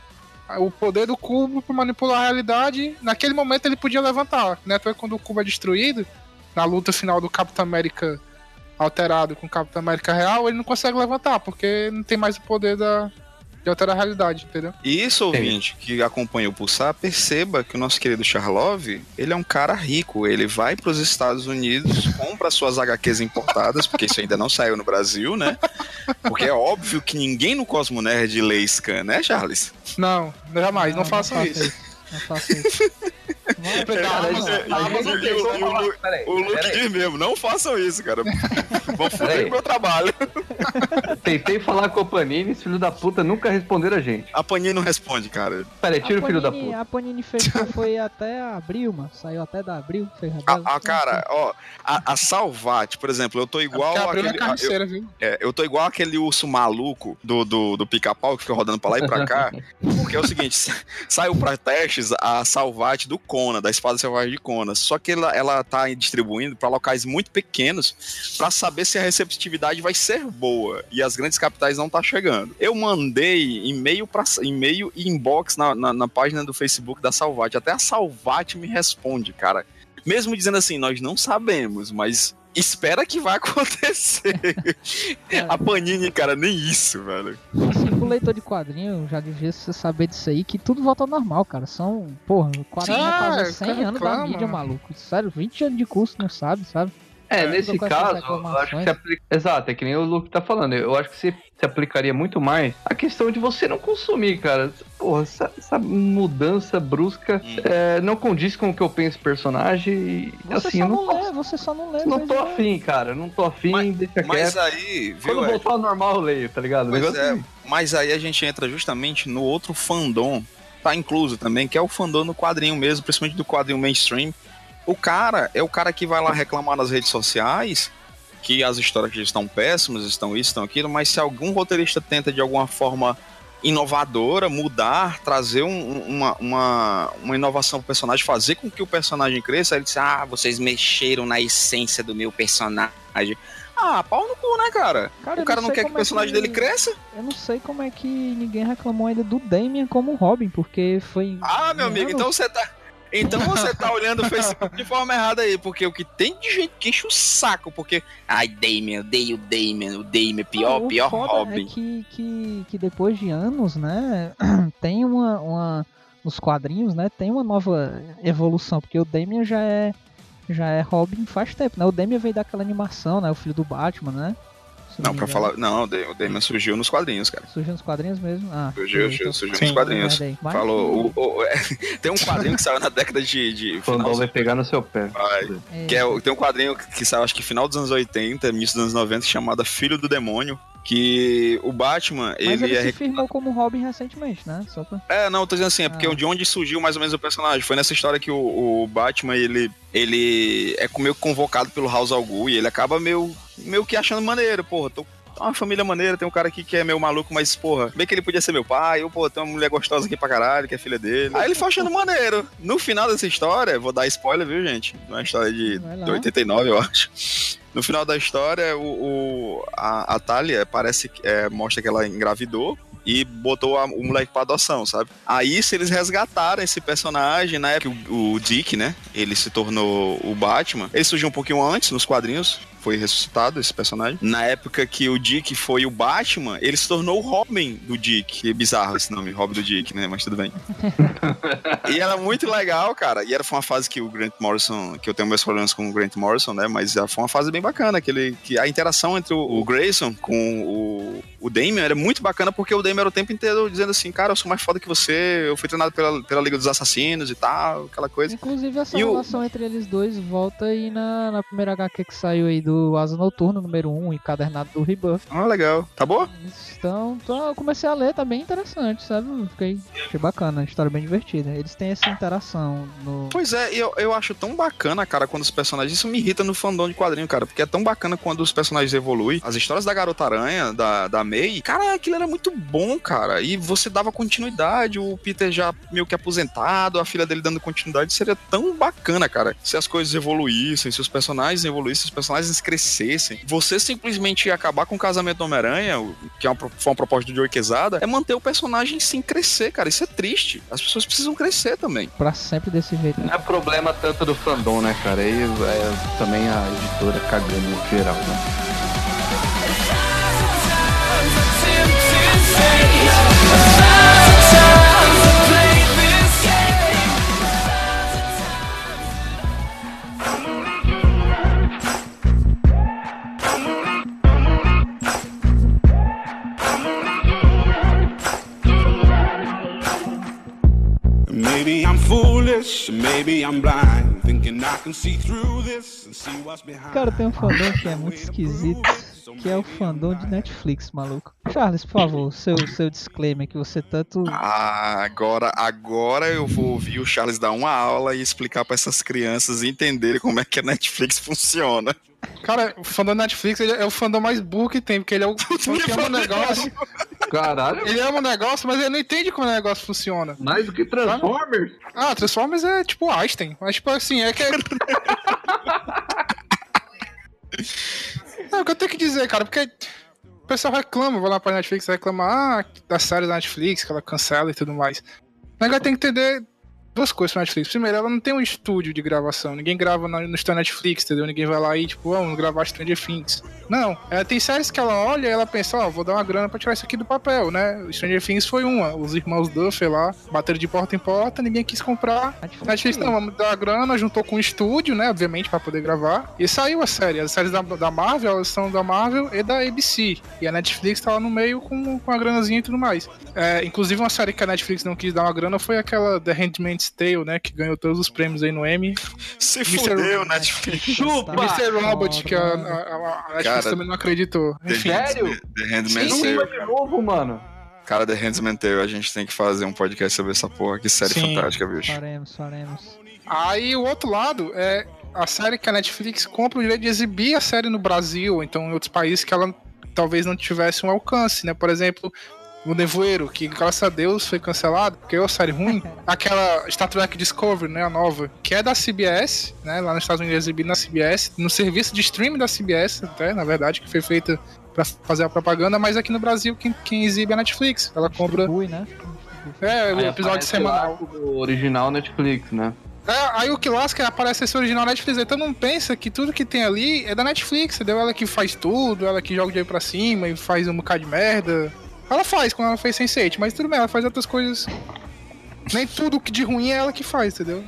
o poder do cubo pra manipular a realidade, naquele momento ele podia levantar, né, foi quando o cubo é destruído, na luta final do Capitão América alterado com o Capitão América real, ele não consegue levantar, porque não tem mais o poder da, de outra realidade, entendeu? E isso, ouvinte, que acompanha o Pulsar, perceba que o nosso querido Charlov, ele é um cara rico. Ele vai para os Estados Unidos, compra suas HQs importadas, porque isso ainda não saiu no Brasil, né? Porque é óbvio que ninguém no Cosmo Nerd lê scan, né, Charles? Não, jamais, não, façam isso. Não faço isso. Cara, a é- a a gente o- o- o- peraí, O Luke peraí. diz mesmo, não façam isso, cara. Vão foder Peraí. com o meu trabalho. Tentei falar com o Panini, esse filho da puta nunca responderam a gente. A Panini não responde, cara. Pera aí, tira o a filho da Panini, puta. a Panini fechou, foi até abril, mano. Saiu até da abril, fez A, dela. a- cara, ó, a, a Salvat, por exemplo, eu tô igual Porque abriu na aquele. eu- carniceira, viu? É, eu tô igual aquele urso maluco do, do, do pica-pau que fica rodando pra lá e pra cá. Porque é o seguinte: sa- saiu pra a Salvat do Kona, da espada selvagem de Kona. Só que ela, ela tá distribuindo pra locais muito pequenos pra saber se a receptividade vai ser boa. E as grandes capitais não tá chegando. Eu mandei e-mail pra, e-mail e inbox na, na, na página do Facebook da Salvat. Até a Salvat me responde, cara. Mesmo dizendo assim, nós não sabemos, mas espera que vai acontecer. A Panini, cara, nem isso, velho. Assim, pro leitor de quadrinho, já devia você saber disso aí, que tudo volta ao normal, cara. São, porra, quadrinho Ah, vai fazer o 100 cara anos da reclama. mídia, maluco. Sério, 20 anos de curso, não sabe, sabe? É, É, nesse caso, eu acho que se aplica... Exato, é que nem o Luke tá falando. Eu acho que se, se aplicaria muito mais a questão de você não consumir, cara. Porra, essa, essa mudança brusca Hum. é, não condiz com o que eu penso personagem e Você assim, só eu não, não posso- lê, você só não lê. não mas tô é. afim, cara. Não tô afim, Mas- deixa Mas quieto. aí, viu, Quando voltar ao normal eu leio, tá ligado? Negócio é, assim. mas aí a gente entra justamente no outro fandom, tá incluso também, que é o fandom no quadrinho mesmo, principalmente do quadrinho mainstream. O cara é o cara que vai lá reclamar nas redes sociais que as histórias estão péssimas, estão isso, estão aquilo, mas se algum roteirista tenta de alguma forma inovadora, mudar, trazer um- uma, uma, uma inovação pro personagem, fazer com que o personagem cresça, ele diz, ah, vocês mexeram na essência do meu personagem. Ah, pau no cu, né, cara? Cara, o cara não sei quer que o é personagem dele cresça? Eu não sei como é que ninguém reclamou ainda do Damien como Robin, porque foi. Ah, meu amigo, anos- então você tá. Então você tá olhando o Facebook de forma errada aí, porque o que tem de gente que enche o saco, porque. Ai, Damien, odeio o Damien, o Damien, pior, Não, o pior Robin. É que, que, que depois de anos, né, tem uma, uma. Nos quadrinhos, né, tem uma nova evolução, porque o Damien já é. Já é Robin faz tempo, né? O Damien veio daquela animação, né? O filho do Batman, né? Se Não, pra engano. falar. Não, o Da- o Damien surgiu nos quadrinhos, cara. Surgiu nos quadrinhos mesmo? Ah, Surgiu, então- surgiu, surgiu Sim. nos quadrinhos. Falou. o- o- é, tem um quadrinho que saiu na década de. de O fandom vai pegar no seu pé. Vai. É, Que é, tem um quadrinho que saiu, acho que final dos anos 80, início dos anos 90, chamado Filho do Demônio. Que o Batman, Mas ele ele, é se firmou como Robin recentemente, né? Só pra... É, não, eu tô dizendo assim, é porque Ah. de onde surgiu mais ou menos o personagem. Foi nessa história que o, o Batman, ele, ele é meio convocado pelo House al Ghul e ele acaba meio, meio que achando maneiro, porra, tô uma família maneira, tem um cara aqui que é meio maluco, mas, porra, bem que ele podia ser meu pai, ou, pô, tem uma mulher gostosa aqui pra caralho, que é filha dele. Aí ele foi achando maneiro. No final dessa história, vou dar spoiler, viu, gente? Não é uma história de, de 89, eu acho. No final da história, o, o- a, a Talia parece que é, mostra que ela engravidou e botou a- o moleque pra adoção, sabe? Aí, se eles resgataram esse personagem, na época o, o Dick, né? Ele se tornou o Batman. Ele surgiu um pouquinho antes nos quadrinhos. Foi ressuscitado esse personagem. Na época que o Dick foi o Batman, ele se tornou o Robin do Dick. Que bizarro esse nome, Robin do Dick, né? Mas tudo bem. e era muito legal, cara. E era foi uma fase que o Grant Morrison, que eu tenho meus problemas com o Grant Morrison, né? Mas já foi uma fase bem bacana. Que, ele, que a interação entre o, o Grayson com o, o Damien era muito bacana, porque o Damien era o tempo inteiro dizendo assim, cara, eu sou mais foda que você, eu fui treinado pela, pela Liga dos Assassinos e tal, aquela coisa. Inclusive, essa E o- relação entre eles dois volta aí na, na primeira HQ que saiu aí do Asa Noturno, número 1, encadernado do Rebuff. Ah, legal. Tá bom? Então, então, eu comecei a ler, tá bem interessante, sabe? Fiquei, achei bacana, história bem divertida. Eles têm essa interação no. Pois é, eu, eu acho tão bacana, cara, quando os personagens. Isso me irrita no fandom de quadrinho, cara, porque é tão bacana quando os personagens evoluem. As histórias da Garota Aranha, da, da May, cara, aquilo era muito bom, cara. E você dava continuidade, o Peter já meio que aposentado, a filha dele dando continuidade. Seria tão bacana, cara, se as coisas evoluíssem, se os personagens evoluíssem, se os personagens crescessem. Você simplesmente acabar com o casamento do Homem-Aranha, que é uma, foi uma proposta do Joey Quesada, é manter o personagem sem crescer, cara. Isso é triste. As pessoas precisam crescer também. Pra sempre desse jeito. né? Não é problema tanto do fandom, né, cara? Aí é também a editora cagando no geral, né? Cara, tem um fandom que é muito esquisito, que é o fandom de Netflix, maluco. Charles, por favor, seu, seu disclaimer que você tanto. Ah, agora, agora eu vou ouvir o Charles dar uma aula e explicar pra essas crianças entenderem como é que a Netflix funciona. Cara, o fandom Netflix ele é o fandom mais burro que tem, porque ele é o que ama o negócio. Caralho. Ele ama o negócio, mas ele não entende como o negócio funciona. Mais do que Transformers? Ah, Transformers é tipo Einstein. Mas, tipo assim, é que. Não, o que eu tenho que dizer, cara, porque o pessoal reclama, vai lá pra Netflix reclama ah, das séries da Netflix, que ela cancela e tudo mais. Negócio tem que entender duas coisas pra Netflix. Primeiro, ela não tem um estúdio de gravação. Ninguém grava na- no estúdio Netflix, entendeu? Ninguém vai lá e, tipo, "Ah, vamos gravar Stranger Things. Não. Ela tem séries que ela olha e ela pensa, ó, vou dar uma grana pra tirar isso aqui do papel, né? Stranger Things foi uma. Os irmãos Duffer lá bateram de porta em porta, ninguém quis comprar. Netflix, não, vamos dar a grana, juntou com o estúdio, né? Obviamente, pra poder gravar. E saiu a série. As séries da, da Marvel, elas são da Marvel e da ABC. E a Netflix tá lá no meio com, com a granazinha e tudo mais. É, inclusive, uma série que a Netflix não quis dar uma grana foi aquela The Handmaid's Tale, né? Que ganhou todos os prêmios aí no Emmy. Se Mr. fudeu, Netflix. Chupa! Mr. Robot, que a, a- a- Netflix Cara, também não acreditou. Enfim. Sério? The Handmaid's Sim, Tale. de novo, mano. Cara, The Handmaid's Tale, a gente tem que fazer um podcast sobre essa porra. Que série Sim. fantástica, bicho. Faremos, faremos. Aí o outro lado é a série que a Netflix compra o direito de exibir a série no Brasil, ou então em outros países que ela talvez não tivesse um alcance, né? Por exemplo, o Nevoeiro, que graças a Deus foi cancelado, porque é uma série ruim. Aquela Star Trek Discovery, né? A nova, que é da CBS, né? Lá nos Estados Unidos exibido na CBS, no serviço de streaming da CBS, até, na verdade, que foi feita pra fazer a propaganda, mas aqui no Brasil quem, quem exibe é a Netflix. Ela compra. Distribui, né? É, o Aí episódio semanal. O original Netflix, né? É, aí o que lasca é aparece esse original Netflix. Então não pensa que tudo que tem ali é da Netflix, entendeu? Ela que faz tudo, ela que joga o dinheiro pra cima e faz um bocado de merda. Ela faz quando ela fez Sense8, mas tudo bem, ela faz outras coisas. Nem tudo que de ruim é ela que faz, entendeu?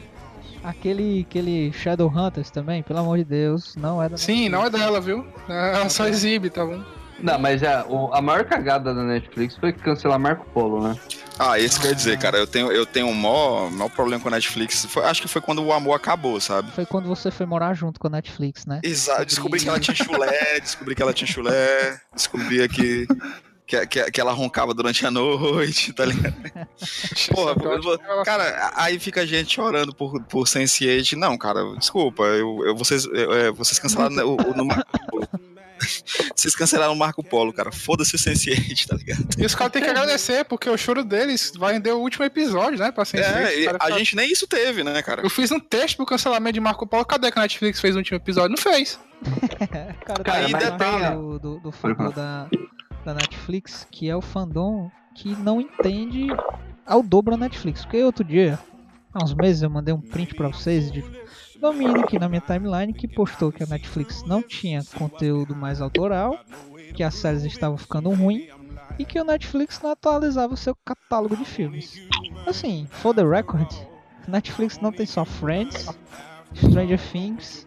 Aquele, aquele Shadowhunters também, pelo amor de Deus, não é da Sim, não é dela, viu? Ela só exibe, tá bom? Não, mas é, o- a maior cagada da Netflix foi cancelar Marco Polo, né? Ah, isso quer dizer, cara, eu tenho, eu tenho um maior, maior problema com a Netflix. Foi- acho que foi quando o amor acabou, sabe? Foi quando você foi morar junto com a Netflix, né? Exato, descobri que ela tinha chulé, descobri que ela tinha chulé, descobri que, que, que, que ela roncava durante a noite, tá ligado? Porra, vou- cara, aí fica a gente chorando por, por Sense8. Não, cara, desculpa, eu, eu- vocês, eu- é, vocês cancelaram o, o no Marco Polo. Vocês cancelaram o Marco Polo, cara. Foda-se o Sense8, tá ligado? E os caras têm que agradecer, porque o choro deles vai render o último episódio, né? Pra Sense8. É, Os caras a falam- gente nem isso teve, né, cara? Eu fiz um texto pro cancelamento de Marco Polo. Cadê que a Netflix fez o último episódio? Não fez. Cara, Cara, tem, parte né? do, do, do da, da Netflix que é o fandom que não entende ao dobro a Netflix. Porque outro dia, há uns meses, eu mandei um print pra vocês de domínio aqui na minha timeline que postou que a Netflix não tinha conteúdo mais autoral, que as séries estavam ficando ruins e que o Netflix não atualizava o seu catálogo de filmes. Assim, for the record, Netflix não tem só Friends, Stranger Things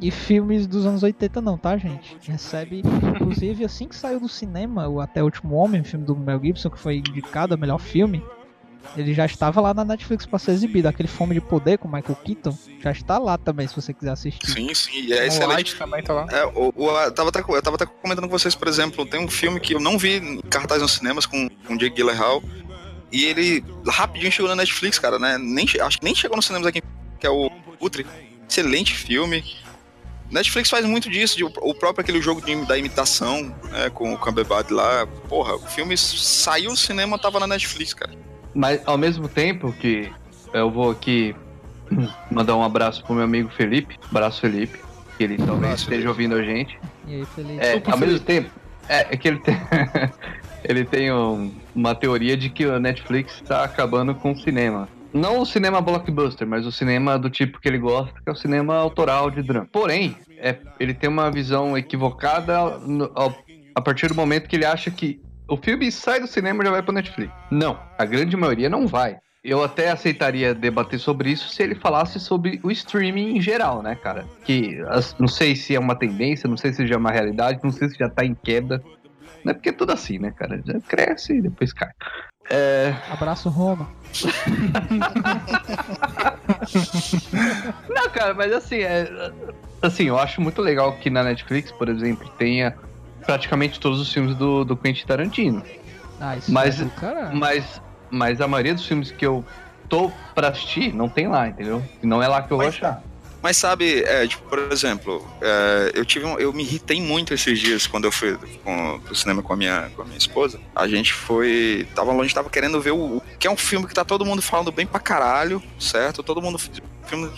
e filmes dos anos 80 não, tá, gente? Recebe, inclusive, assim que saiu do cinema, o Até o Último Homem, filme do Mel Gibson, que foi indicado a melhor filme, ele já estava lá na Netflix para ser exibido. Aquele Fome de Poder com Michael Keaton já está lá também, se você quiser assistir. Sim, sim, e é excelente. Light também tá lá. É, o, o- eu, tava até, eu tava até comentando com vocês, por exemplo, tem um filme que eu não vi em cartaz nos cinemas com, com o Jake Gyllenhaal e ele rapidinho chegou na Netflix, cara, né? Nem, acho que nem chegou nos cinemas aqui, que é o Putre. Excelente filme. Netflix faz muito disso, de, o próprio aquele jogo de, da imitação, né, com o Cumberbatch lá. Porra, o filme saiu do cinema, tava na Netflix, cara. Mas ao mesmo tempo que eu vou aqui mandar um abraço pro meu amigo Felipe. Abraço, Felipe. Que ele talvez Abraço, esteja Felipe. ouvindo a gente. E aí, Felipe? É, Chupa, ao mesmo Felipe. tempo, é, é que ele tem, ele tem um- uma teoria de que a Netflix está acabando com o cinema. Não o cinema blockbuster, mas o cinema do tipo que ele gosta, que é o cinema autoral de drama. Porém, é, ele tem uma visão equivocada no- ao- a partir do momento que ele acha que o filme sai do cinema e já vai pro Netflix. Não, a grande maioria não vai. Eu até aceitaria debater sobre isso se ele falasse sobre o streaming em geral, né, cara? Que não sei se é uma tendência, não sei se já é uma realidade, não sei se já tá em queda. Não é porque é tudo assim, né, cara? Já cresce e depois cai. É, Abraço, Roma. Não, cara, mas assim, é, assim, eu acho muito legal que na Netflix, por exemplo, tenha praticamente todos os filmes do, do Quentin Tarantino. Ah, isso Mas- é do caralho. Mas, mas a maioria dos filmes que eu tô pra assistir não tem lá, entendeu? Não é lá que eu vou achar. Mas sabe, é, tipo, por exemplo, é, eu tive um- eu me irritei muito esses dias quando eu fui com, pro cinema com a minha, com a minha esposa. A gente foi. Tava longe, tava querendo ver o. Que é um filme que tá todo mundo falando bem pra caralho, certo? Todo mundo. Filme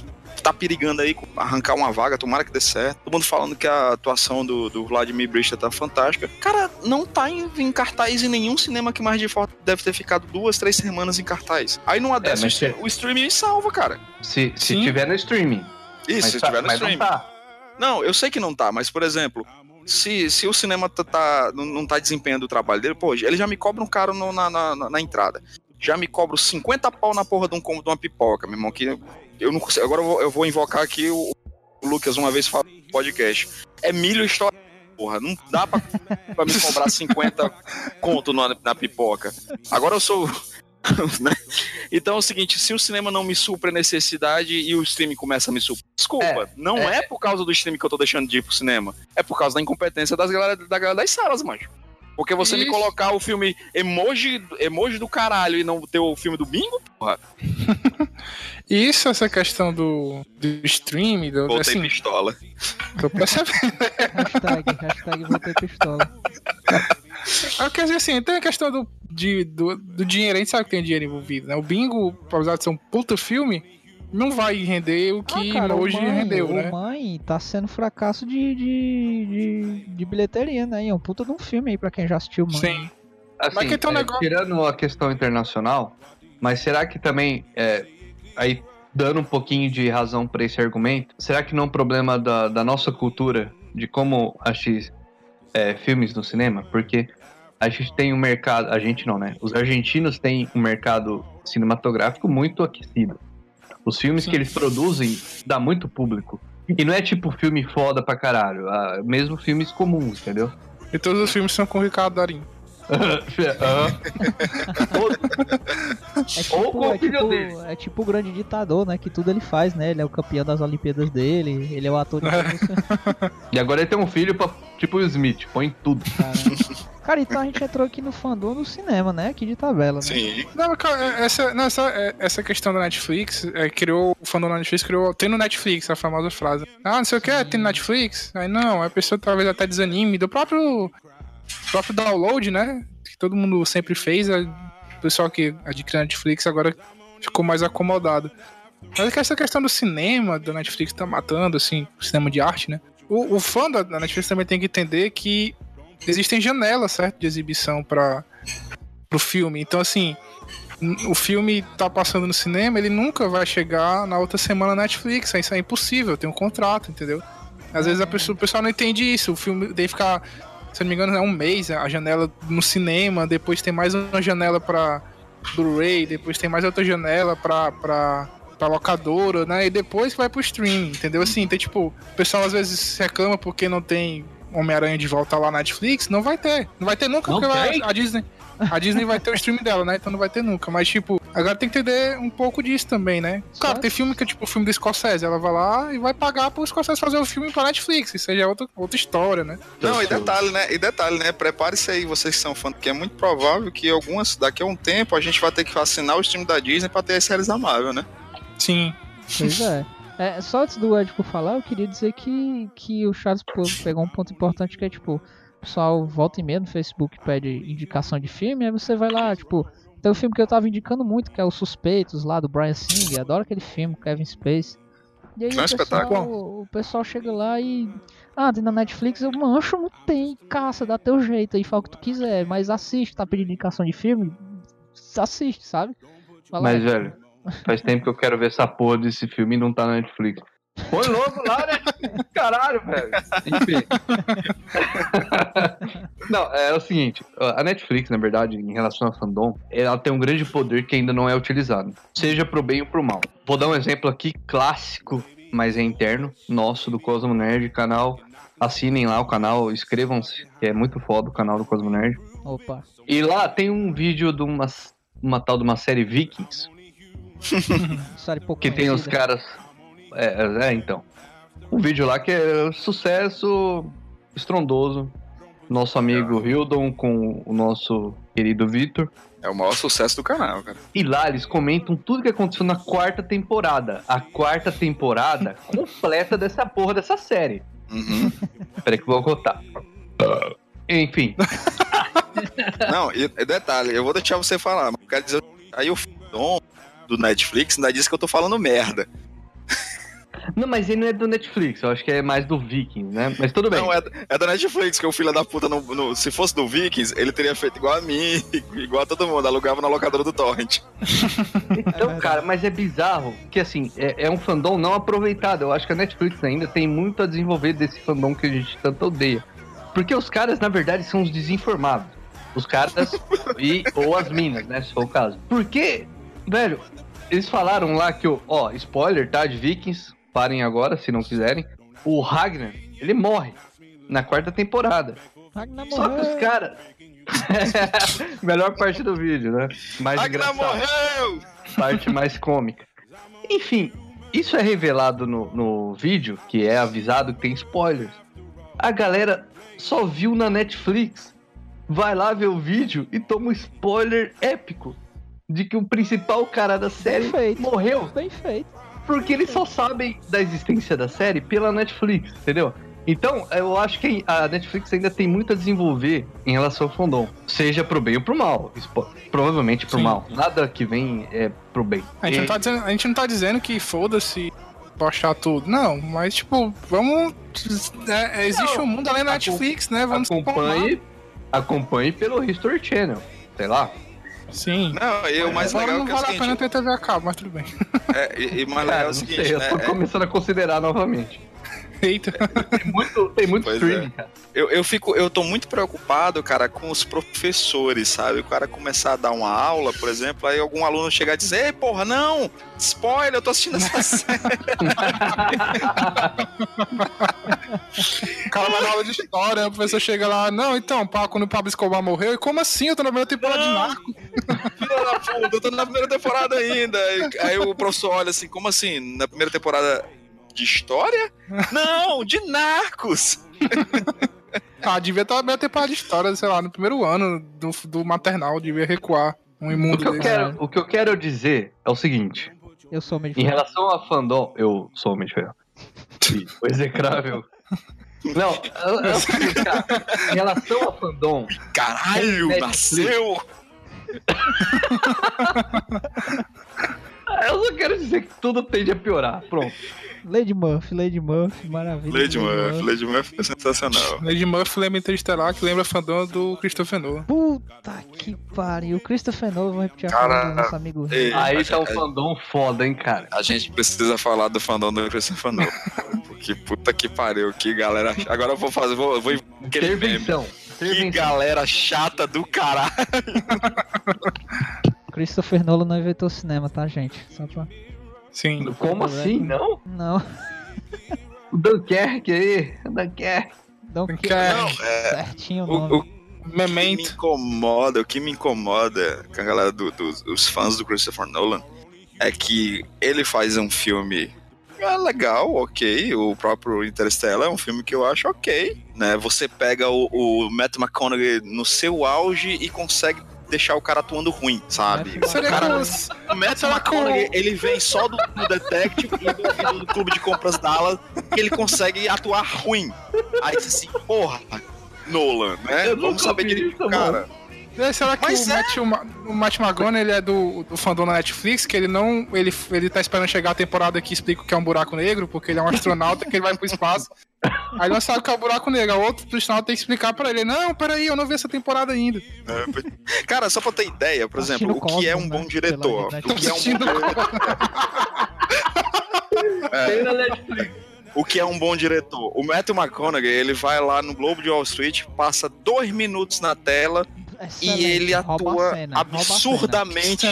tá perigando aí arrancar uma vaga, tomara que dê certo. Todo mundo falando que a atuação do, do Vladimir Brista tá fantástica. Cara, não tá em, em cartaz em nenhum cinema que mais de forte deve ter ficado duas, três semanas em cartaz. Aí numa dessas, mas é- o streaming salva, cara. Se, se Sim. tiver no streaming. Isso, mas se tá- tiver no mas streaming. Não tá. Não, eu sei que não tá, mas por exemplo, se, se o cinema tá, tá- não, não tá desempenhando o trabalho dele, pô, ele já me cobra um caro no- na, na, na- na entrada. Já me cobra 50 pau na porra de um combo de uma pipoca, meu irmão, que eu não consigo. Agora eu vou, eu vou invocar aqui o, o Lucas uma vez falou no podcast. É milho história. Porra, não dá pra, pra me cobrar 50 conto na, na pipoca. Agora eu sou. né? Então é o seguinte, se o cinema não me supre a necessidade e o streaming começa a me suprir. Desculpa, É, não é. por causa do streaming que eu tô deixando de ir pro cinema. É por causa da incompetência das galera, da galera das salas, mancho. Porque você me Isso. colocar o filme emoji, emoji do caralho e não ter o filme do bingo, porra, Isso, essa questão do, do stream, do, botei assim, pistola. tô percebendo. Hashtag, hashtag voltei pistola. É quer dizer assim, tem a questão do, de, do, do dinheiro, a gente sabe que tem dinheiro envolvido, né? O Bingo, apesar de ser um puta filme, não vai render o que ah, cara, o hoje mãe, rendeu, né? Mãe tá sendo fracasso de, de, de, de bilheteria, né? E é um puta de um filme aí pra quem já assistiu, Mãe. Sim. Assim, Mas que tem um é, negócio- Tirando a questão internacional, mas será que também, é, aí dando um pouquinho de razão pra esse argumento, será que não é um problema da, da nossa cultura, de como assistir é, filmes no cinema? Porque a gente tem um mercado, a gente não, né? Os argentinos têm um mercado cinematográfico muito aquecido. Os filmes Sim. que eles produzem dá muito público. E não é tipo filme foda pra caralho, ah, mesmo filmes comuns, entendeu? E todos os filmes são com o Ricardo Darim. Aham. É tipo, Ou com o é, filho tipo, dele. é tipo o grande ditador, né? Que tudo ele faz, né? Ele é o campeão das Olimpíadas dele, ele é o ator de tudo, E agora ele tem um filho pra, tipo o Smith, põe tudo. cara. Cara, então a gente entrou aqui no fandom do cinema, né? Aqui de tabela, né? Sim. Não, cara, é- essa, não, essa, é- essa questão da Netflix, é, criou, o fandom da Netflix criou, tem no Netflix a famosa frase. Ah, não sei o que, tem no Netflix? Aí não, a pessoa talvez até desanime do próprio, próprio download, né? Que todo mundo sempre fez, a- o pessoal que adquiriu a Netflix agora ficou mais acomodado. Mas é que essa questão do cinema, da Netflix tá matando, assim, o cinema de arte, né? O, o fã da, da Netflix também tem que entender que existem janelas, certo? De exibição para pro filme. Então, assim, o filme tá passando no cinema, ele nunca vai chegar na outra semana na Netflix. Isso é impossível, tem um contrato, entendeu? Às vezes a pessoa, o pessoal não entende isso. O filme deve ficar, se não me engano, é um mês a janela no cinema, depois tem mais uma janela pra Blu-ray, depois tem mais outra janela pra, pra, pra locadora, né? E depois vai pro streaming, entendeu? Assim, tem tipo, o pessoal às vezes reclama porque não tem Homem-Aranha de volta lá na Netflix, não vai ter. Não vai ter nunca, Não porque vai- a Disney. A Disney vai ter o stream dela, né? Então não vai ter nunca. Mas, tipo, agora tem que entender um pouco disso também, né? Claro, tem filme que é tipo o filme do Scorsese. Ela vai lá e vai pagar pro Scorsese fazer o filme pra Netflix. Isso aí é outra, outra história, né? Não, e detalhe, né? E detalhe, né? Prepare-se aí, vocês que são fãs, porque é muito provável que algumas, daqui a um tempo, a gente vai ter que assinar o stream da Disney pra ter as séries da Marvel, né? Sim. Pois é. É, Só antes do Edipo falar, eu queria dizer que, que o Charles pegou um ponto importante que é tipo, o pessoal volta e meia no Facebook pede indicação de filme, aí você vai lá, tipo, tem um filme que eu tava indicando muito, que é Os Suspeitos lá do Brian Singer, adoro aquele filme, Kevin Space. E aí É um o, pessoal, o pessoal chega lá e. Ah, tem na Netflix, eu mancho, não tem, caça, dá teu jeito aí, fala o que tu quiser, mas assiste, tá pedindo indicação de filme, assiste, sabe? Lá, Mas, velho, faz tempo que eu quero ver essa porra desse filme e não tá na Netflix. Põe logo lá, né? Caralho, velho. Enfim. não, é o seguinte, a Netflix, na verdade, em relação a fandom, ela tem um grande poder que ainda não é utilizado. Seja pro bem ou pro mal. Vou dar um exemplo aqui clássico, mas é interno, nosso, do Cosmo Nerd, canal assinem lá o canal, inscrevam-se, que é muito foda o canal do Cosmo Nerd. Opa. E lá tem um vídeo de uma, uma tal de uma série Vikings, que tem os caras. É, é, então. Um vídeo lá que é sucesso estrondoso. Nosso amigo Hildon com o nosso querido Vitor. É o maior sucesso do canal, cara. E lá eles comentam tudo que aconteceu na quarta temporada. A quarta temporada completa dessa porra dessa série. Uhum. Peraí que eu vou contar. Enfim, Não, e, e detalhe, eu vou deixar você falar, mas eu quero dizer. Aí o Dom do Netflix ainda disse que eu tô falando merda. não, mas ele não é do Netflix, eu acho que é mais do Vikings, né? Mas tudo bem. Não, é, é da Netflix, que o filho da puta, no, no- se fosse do Vikings, ele teria feito igual a mim, igual a todo mundo, alugava na locadora do Torrent. Então, cara, mas é bizarro que, assim, é, é um fandom não aproveitado. Eu acho que a Netflix ainda tem muito a desenvolver desse fandom que a gente tanto odeia. Porque os caras, na verdade, são os desinformados. Os caras e ou as minas, né, se for o caso. Porque, velho, eles falaram lá que, o- ó, spoiler, tá, de Vikings, parem agora, se não quiserem. O Ragnar, ele morre na quarta temporada. Ragnar Só que os morreu. caras... Melhor parte do vídeo, né? Mais Ragnar engraçado morreu! parte mais cômica. Enfim, isso é revelado no, no vídeo, que é avisado que tem spoilers. A galera só viu na Netflix. Vai lá ver o vídeo e toma um spoiler épico de que o principal cara da série Perfeito. morreu. Bem feito. Porque eles só sabem da existência da série pela Netflix, entendeu? Então, eu acho que a Netflix ainda tem muito a desenvolver em relação ao fandom. Seja pro bem ou pro mal. Provavelmente pro Sim. mal. Nada que vem é pro bem. A gente, E- não tá dizendo, a gente não tá dizendo que foda-se postar tudo. Não, mas tipo, vamos. é, é, existe Não, um mundo além da Netflix, né? Vamos acompanhe, acompanhe pelo History Channel. Sei lá. Sim. Não, e o mais Agora legal é não que é o vale a pena seguinte. ter TV a cabo, mas tudo bem. É, e, e mais legal é Cara, o seguinte, sei, eu né? tô é- começando a considerar novamente. Eita. Tem muito, tem muito Pois streaming, é. cara. Eu, eu fico, eu tô muito preocupado, cara, com os professores, sabe? O cara começar a dar uma aula, por exemplo, aí algum aluno chegar e dizer, ei, porra, não! Spoiler, eu tô assistindo essa série. O cara vai na aula de história, o professor chega lá, não, então, pá, quando o Pablo Escobar morreu, e como assim? Eu tô na primeira temporada de Não. Narco. Filha da puta, eu tô na primeira temporada ainda. Aí, aí o professor olha assim, como assim? Na primeira temporada de história? Não, de narcos! Ah, devia estar na primeira temporada de história, sei lá, no primeiro ano do, do maternal, devia recuar um O imundo que, eu quero, o que eu quero dizer é o seguinte. Eu sou meio Em relação a fandom, eu sou homem de ferro. Sim, O execrável. Não, eu, eu, cara, em relação a fandom, Caralho, nasceu! Eu só quero dizer que tudo tende a piorar. Pronto. Lady Murphy, Lady Murphy, maravilha. Lady Murphy, Lady Murphy é sensacional. Lady Murphy lembra Interestelar, que lembra fandom do Christopher Nolan. Puta que pariu. Christopher Nolan, vou repetir a Cara, do nosso amigo. ei. Aí a tá um gente- fandom foda, hein, cara. A gente precisa falar do fandom do Christopher Nolan. Porque puta que pariu, que galera. Agora eu vou fazer, vou, vou meme. Intervenção. Que Intervenção. galera chata do caralho. Christopher Nolan não inventou cinema, tá, gente? Só pra... Sim. Como assim? Não? Não. O Dunkerque aí. o Dunkerque. Não é. Certinho o O, nome. o que me Memento. incomoda, o que me incomoda com a galera do- dos os fãs do Christopher Nolan é que ele faz um filme é legal, ok. O próprio Interstellar é um filme que eu acho ok. Né? Você pega o, o Matt McConaughey no seu auge e consegue deixar o cara atuando ruim, sabe? O cara- que o- McConaughey, ele vem só do, do Detective e do, do Clube de Compras Dallas que ele consegue atuar ruim. Aí você assim, porra, Nolan, né? Eu Vamos saber do cara. É, Será que Mas o, é. Matt, o, o Matt McGonagall ele é do, do fandom da Netflix, que ele não. Ele, ele tá esperando chegar a temporada que explica o que é um buraco negro, porque ele é um astronauta que ele vai pro espaço. Aí ele não sabe o que é o buraco negro. A outro astronauta tem que explicar pra ele. Não, peraí, eu não vi essa temporada ainda. Cara, só pra ter ideia, por exemplo, o que é um bom diretor? O que é um bom, Tem na Netflix. o que é um bom diretor? O Matthew McConaughey, ele vai lá no Globo de Wall Street, passa dois minutos na tela e ele atua cena, absurdamente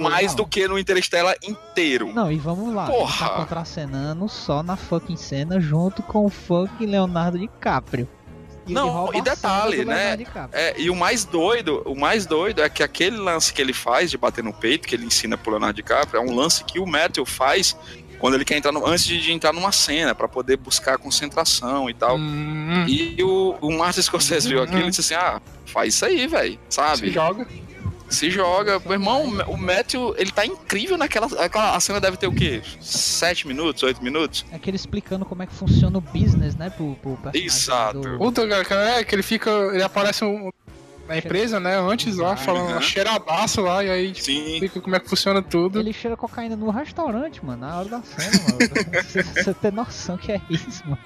mais não. do que no Interstellar inteiro. Não, e vamos lá. Ele Porra! tá contracenando só na fucking cena junto com o fucking Leonardo DiCaprio. E ele Não, e detalhe, né? É, e o mais doido, o mais doido é que aquele lance que ele faz de bater no peito, que ele ensina pro Leonardo DiCaprio, é um lance que o Matthew faz quando ele quer entrar no, antes de, de entrar numa cena, pra poder buscar concentração e tal. Hum, E o, o Martin Scorsese viu aquilo e disse assim: ah, faz isso aí, velho, sabe? se joga. Se joga. Meu irmão, o Matthew, ele tá incrível naquela. Aquela, a cena deve ter o quê? Sete minutos, oito minutos? É que ele explicando como é que funciona o business, né? Pro, pro Exato. do- Puta, cara, cara, é que ele fica. Ele aparece um- na empresa, né? Antes lá, falando Uhum. cheiradaço lá, e aí Sim. explica como é que funciona tudo. Ele cheira cocaína no restaurante, mano, na hora da cena, mano. Você- Você tem noção que é isso, mano.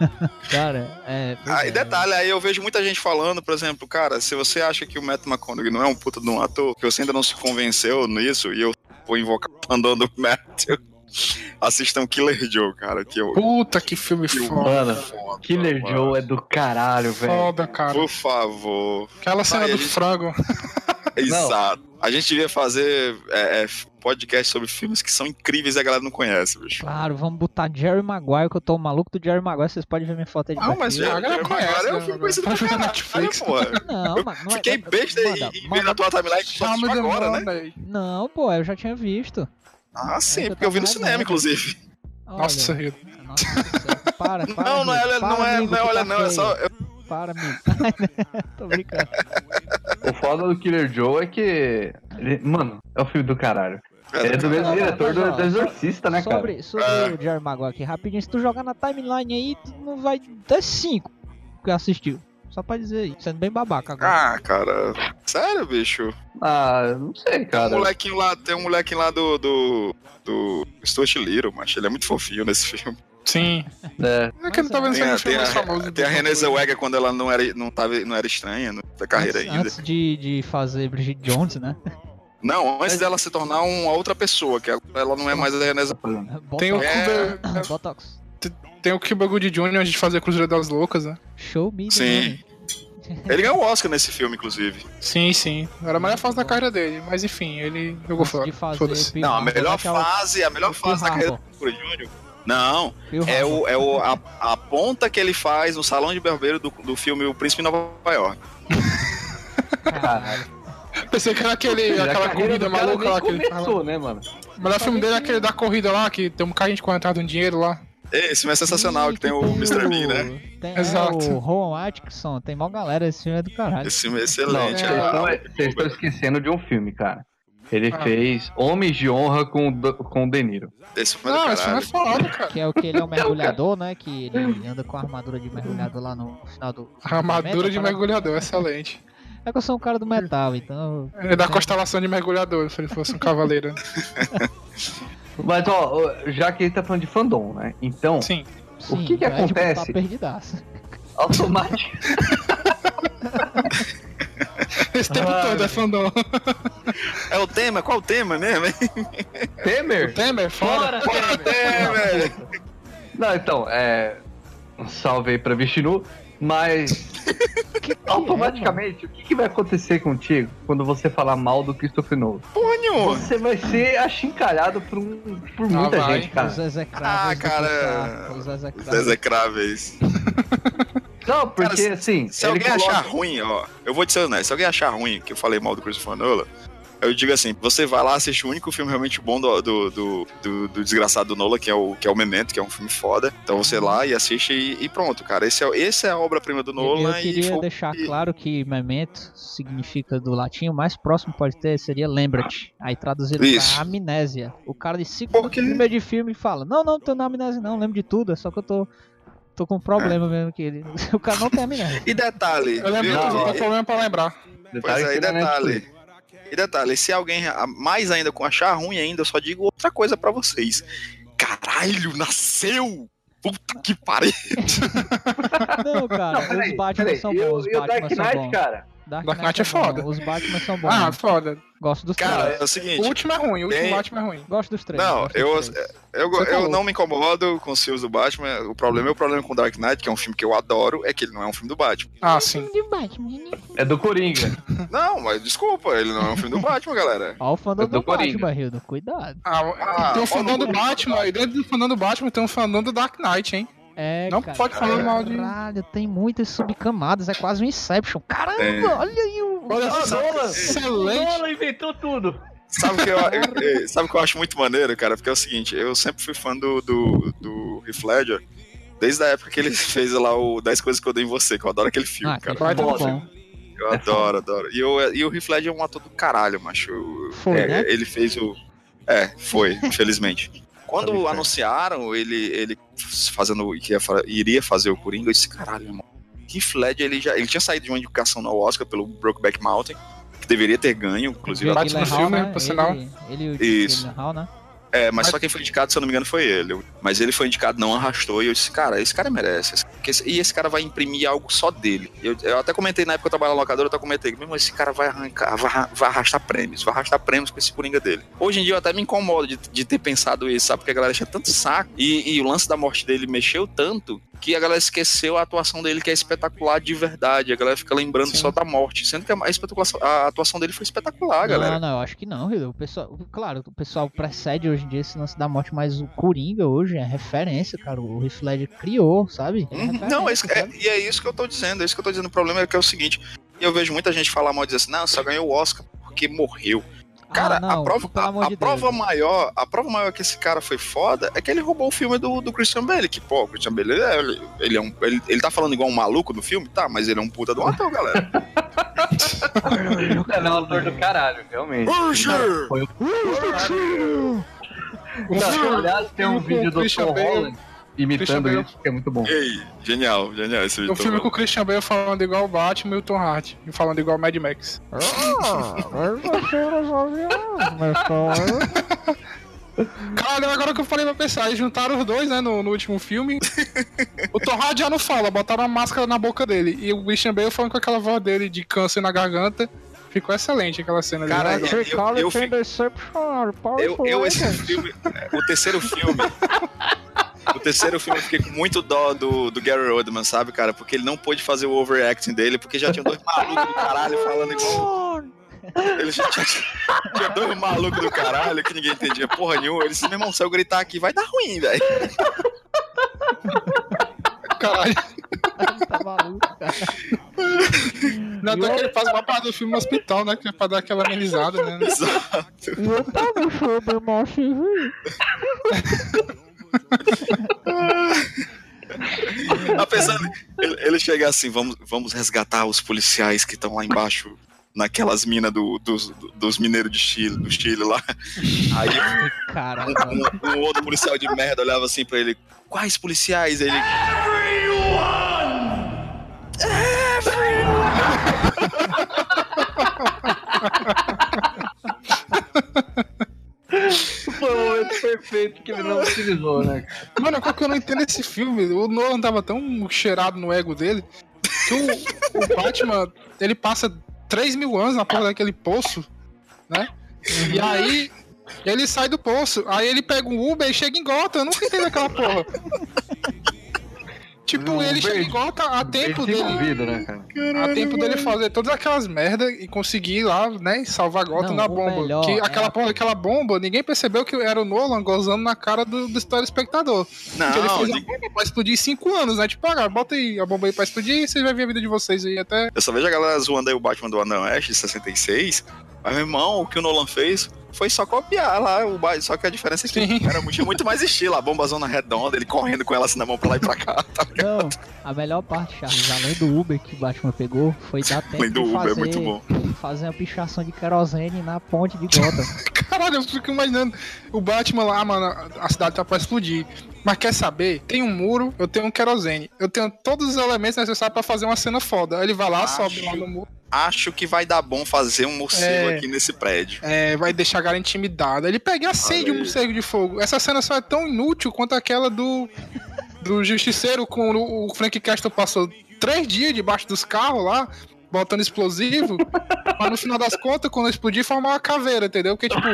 Cara, é. Ah, e é, detalhe, aí eu vejo muita gente falando, por exemplo, cara, se você acha que o Matt McConaughey não é um puta de um ator, que você ainda não se convenceu nisso, e eu vou invocar o fandom do Matthew, assistam Killer Joe, cara, que eu... Puta que filme que foda. Mano, foda, Killer mano. Joe é do caralho, velho. Foda, cara. Por favor. Aquela cena do gente- frango. Exato. A gente devia fazer é, é, podcast sobre filmes que são incríveis e a galera não conhece, bicho. Claro, vamos botar Jerry Maguire, que eu tô o maluco do Jerry Maguire, vocês podem ver minha foto aí de Não, mas a galera já- conhece, agora eu fico conhecido pra caralho, Netflix. porra. Não, mano, não é- Fiquei besta manda- e, vendo na tua timeline agora, né? Não, pô, eu já tinha visto. Ah, sim, É que eu porque eu vi no cinema, vendo. inclusive. Olha, Nossa, Rio. nossa do céu. Para, para. Não, não é, amigo, não para, é, amigo, não é, olha, tá não, é só. eu- Para, amigo. Tô brincando. O foda do Killer Joe é que. ele- mano, é o filme do caralho. Ele é do mesmo Não, diretor do, do Exorcista, né, cara? Sobre, sobre É. o Jerry Maguire aqui, rapidinho, se tu jogar na timeline aí, tu não vai ter 5 que assistiu. Só pra dizer aí, sendo bem babaca agora. Ah, cara. Sério, bicho? Ah, não sei, Tem um cara. molequinho lá, tem um molequinho lá do. do. do Stuart Little, mas ele é muito fofinho nesse filme. Sim. É. É que ele tá vendo Tem a, sendo o tem filme mais famoso. tem a Renée Zellweger quando ela não era, não tava, não era estranha no- da carreira antes, ainda. antes de, de fazer Bridget Jones, né? Não, antes dela se tornar uma outra pessoa, que ela, não é mais a Renée Zellweger. Tem o. Cuba, Botox. Tem o Cuba Gooding Jr. antes de fazer Cruzeiro das Loucas, né? Show me. the Sim. Ele ganhou o Oscar nesse filme, inclusive. Sim, sim. Era a melhor fase da carreira dele, mas enfim, ele jogou fora. de Não, a melhor fase, a melhor fase da carreira do Júnior. Não, é, o, é o, a, a ponta que ele faz no salão de barbeiro do, do filme O Príncipe de Nova York. Caralho. Pensei que era aquele, a aquela corrida cara maluca lá que ele começou, né, mano? O melhor filme dele é aquele da corrida lá, que tem um bocadinho de correntado de um dinheiro lá. Esse filme é sensacional, que tem o Mr. Bean, né? Tem, Exato. É, o Rowan Atkinson, tem mó galera, esse filme é do caralho. Esse filme é Não, excelente. vocês é. estão, vocês estão esquecendo de um filme, cara. Ele Ah. fez Homens de Honra com, com o De Niro. Esse filme é do Não, esse filme é caralho. foda, cara. Que é o que ele é um mergulhador, né? Que ele anda com a armadura de mergulhador lá no final do. Armadura de mergulhador, excelente. É que eu sou um cara do metal, então. É da constelação de mergulhador, se ele fosse um cavaleiro. Mas, ó, já que ele tá falando de fandom, né? Então, Sim. O sim, que que é, acontece? Tá perdidaço. automático. Esse tempo Ai, todo é fandom. É o tema? Qual o tema mesmo? Temer? Temer, fora. Temer! Não, então, é. Um salve aí pra Vishnu, mas. automaticamente, o que, que vai acontecer contigo quando você falar mal do Christopher Nolan? Nenhuma. Você vai ser achincalhado por, um, por muita vai. gente, cara. Os execráveis. Ah, do cara, Os Os execráveis. execráveis. Não, porque Cara, assim. Se alguém coloca- achar ruim, ó, eu vou te ser honesto, se alguém achar ruim que eu falei mal do Christopher Nolan, eu digo assim, você vai lá assistir o único filme realmente bom do, do, do, do- do desgraçado do Nolan, que é, o, que é o Memento, que é um filme foda. Então você lá e assiste e, e pronto, cara. Esse é, esse é a obra-prima do Eu, Nolan eu e queria foi- deixar e- claro que memento significa do latim, o mais próximo pode ter seria lembra-te. Aí traduzido Isso. pra amnésia. O cara de 5 Por quê? minutos de filme fala: Não, não, tô na amnésia, não, lembro de tudo, é só que eu tô. Tô com um problema mesmo que ele. O cara não tem amnésia. E detalhe, Eu lembro Não, não ó. tem problema pra lembrar. Pois Detalhe aí, que ele é detalhe. E detalhe, se alguém mais ainda com achar ruim ainda, eu só digo outra coisa pra vocês. Caralho, nasceu! Puta que pariu! Não, cara, Não, peraí, os Batman peraí. são E bons, os e o Dark Knight, bons. cara? Dark, Dark Knight é bom. foda. Os Batman são bons. Ah, foda. Gosto dos Cara, três. é o seguinte. O último é ruim, o último tem- Batman é ruim. Gosto dos três. Não, dos eu, três. eu, Você eu falou. não me incomodo com os filmes do Batman. O problema, o problema com Dark Knight, que é um filme que eu adoro, é que ele não é um filme do Batman. Ah, sim. De Batman. né? É do Coringa. Não, mas desculpa, ele não é um filme do Batman, galera. Ó o fandom É do do Coringa. Batman, Hildo. Cuidado. Ah, Ah, tem um fandom do. Batman, e dentro do fandom do Batman tem um fandom do Dark Knight, hein? É, Não cara. pode falar mal de. Caralho, tem muitas subcamadas. É quase um Inception. Caramba, É. olha aí o... Olha só, excelente. Nolan inventou tudo. Sabe o que eu, eu- eu- sabe o que eu acho muito maneiro, cara? Porque é o seguinte, eu sempre fui fã do, do, do Heath Ledger, desde a época que ele fez lá o 10 Coisas que eu dei em você, que eu adoro aquele filme, Ah, cara. Eu adoro, adoro. E, eu, e o Heath Ledger é um ator do caralho, macho. Foi, É, né? Ele fez o... É, foi, infelizmente. Quando anunciaram ele, ele fazendo, que ia iria fazer o Coringa, eu disse, caralho, irmão. Heath Ledger, ele, já, ele tinha saído de uma indicação no Oscar pelo Brokeback Mountain, que deveria ter ganho, inclusive. Bate no Gyllenhaal, filme, né? por sinal. Ele, ele e o Isso. Gyllenhaal, né? É, mas só quem foi indicado, se eu não me engano, foi ele. Mas ele foi indicado, não arrastou. E eu disse, cara, esse cara merece. Esse- E esse cara vai imprimir algo só dele. Eu, eu até comentei na época que eu trabalhava na locadora, eu até comentei, mesmo esse cara vai arrancar, vai, vai arrastar prêmios, vai arrastar prêmios com esse Coringa dele. Hoje em dia eu até me incomodo de, de ter pensado isso, sabe? Porque a galera tinha tanto saco. E, e o lance da morte dele mexeu tanto que a galera esqueceu a atuação dele, que é espetacular de verdade. A galera fica lembrando Sim. só da morte. Sendo que a, espetaculação- a atuação dele foi espetacular, galera. Não, não, eu acho que não. O pessoal, claro, o pessoal precede hoje em dia esse lance da morte, mas o Coringa hoje é referência, cara. O Heath Ledger criou, sabe? É Uhum. Não, é, isso- é- sabe? e é isso que eu tô dizendo. É isso que eu tô dizendo. O problema é que é o seguinte: eu vejo muita gente falar mal e dizer assim, não, só ganhou o Oscar porque morreu. Cara, Ah, não, a prova, a, a de prova Deus. maior, a prova maior que esse cara foi foda é que ele roubou o filme do, do Christian Bale. Que, pô, o Christian Bale, ele, é- ele, ele é um, ele, ele tá falando igual um maluco no filme, tá? Mas ele é um puta do ator, galera. É um ator do caralho, realmente. Foi o Não, aliás, tem um O vídeo do Christian Tom Bale- Holland imitando Christian Bale- isso, que é muito bom. Ei, genial, genial esse vídeo. O filme com o Christian Bale falando igual o Batman e o Tom Hardy. E falando igual o Mad Max. Cara, agora que eu falei pra pensar, eles juntaram os dois, né, no, no último filme. o Tom Hardy já não fala, botaram uma máscara na boca dele. E o Christian Bale falando com aquela voz dele de câncer na garganta. Ficou excelente aquela cena ali. Cara, né? eu- eu- eu Eu, eu esse filme, o terceiro filme. O terceiro filme eu fiquei com muito dó do, do Gary Oldman, sabe, cara? Porque ele não pôde fazer o overacting dele, porque já tinha dois malucos do caralho falando igual. Ele já tinha, tinha dois malucos do caralho que ninguém entendia porra nenhuma. Ele disse, meu irmão, se eu gritar aqui, vai dar ruim, velho. Caralho. tá maluco, cara. Não, até que ele faz uma parte do filme no hospital, né? Que é pra dar aquela amenizada, né? Exato. Eu tava sobre macho Apesar de ele, ele chegar assim, vamos, vamos resgatar os policiais que estão lá embaixo, naquelas minas do, dos, dos mineiros de Chile, do Chile lá. Aí Cara, um, um outro policial de merda olhava assim pra ele, quais policiais? Ele. Foi o momento perfeito que ele não utilizou, né? Mano, qual que eu não entendo esse filme? O Nolan tava tão cheirado no ego dele que o, o Batman, ele passa 3 mil anos na porra daquele poço, né? E aí ele sai do poço, aí ele pega um Uber e chega em Gotham. Eu nunca entendi aquela porra. Tipo, Um ele chega verde- Gotham a tempo Ele dele. vida, né, cara? A tempo dele fazer todas aquelas merda e conseguir ir lá, né, salvar Gotham Não, na bomba. melhor que é aquela porra, aquela bomba, ninguém percebeu que era o Nolan gozando na cara do, do telespectador. Não, que ele fez a bomba pra explodir em 5 anos, né? Tipo, ah, bota aí a bomba aí pra explodir e vocês vão ver a vida de vocês aí até. eu só vejo a galera zoando aí o Batman do Anão Ash de 66. Mas, meu irmão, o que o Nolan fez foi só copiar lá o Batman. Só que a diferença é que Sim. era, tinha muito mais estilo. A bombazona redonda, ele correndo com ela assim na mão pra lá e pra cá. Tá? Não, a melhor parte, Charles, além do Uber que o Batman pegou, foi dar tempo Além do de Uber, fazer, é muito bom. Fazer uma pichação de querosene na ponte de Gotham. Caralho, eu fico imaginando o Batman lá, mano, a cidade tá pra explodir. Mas quer saber? Tem um muro, eu tenho um querosene. Eu tenho todos os elementos necessários pra fazer uma cena foda. Aí ele vai lá, Acho. sobe lá no muro. Acho que vai dar bom fazer um morcego É. aqui nesse prédio. É, vai deixar a galera intimidada. Ele pega e acende Olha um morcego de fogo. Essa cena só é tão inútil quanto aquela do. Do Justiceiro com o, o Frank Castle passou três dias debaixo dos carros lá. Botando explosivo, mas no final das contas, quando explodir, formar uma caveira, entendeu? Porque, tipo,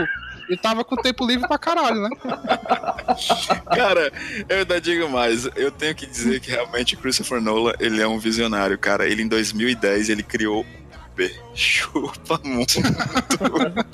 ele tava com tempo livre pra caralho, né? Cara, eu ainda digo mais. Eu tenho que dizer que realmente Christopher Nolan, ele é um visionário, cara. Ele em 2010, ele criou Uber. Chupa muito.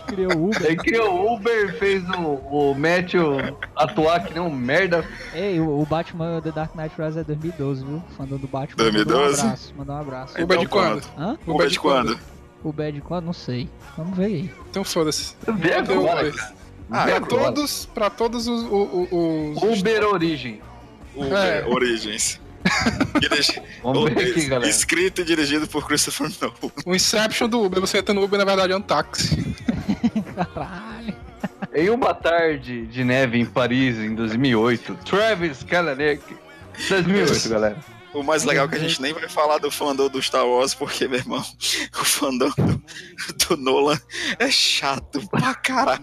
Criou o Uber. Ele criou o Uber, fez o, o Matthew atuar que nem um merda. Ei, o, o Batman The Dark Knight Rises é 2012, viu? Fandom do Batman. 2012? Mandou um abraço. Mandou um abraço. Uber de Então, quando? Hã? Uber de quando? O Bad quando? Não sei. Vamos ver aí. Então foda-se. Vê agora, Uber. cara. Ah, Pra agora. todos, pra todos os, os, os- Uber Origem. Uber É. Origins. Dirigi- Vamos ver aqui, galera. Escrito e dirigido por Christopher Nolan. o Inception do Uber. Você entra no Uber, na verdade, é um táxi. Caralho. Em uma tarde de neve em Paris, em 2008, Travis Kalanick. 2008, galera. O mais legal é que a gente nem vai falar do fandom do Star Wars, porque, meu irmão, o fandom do, do Nolan é chato pra caralho.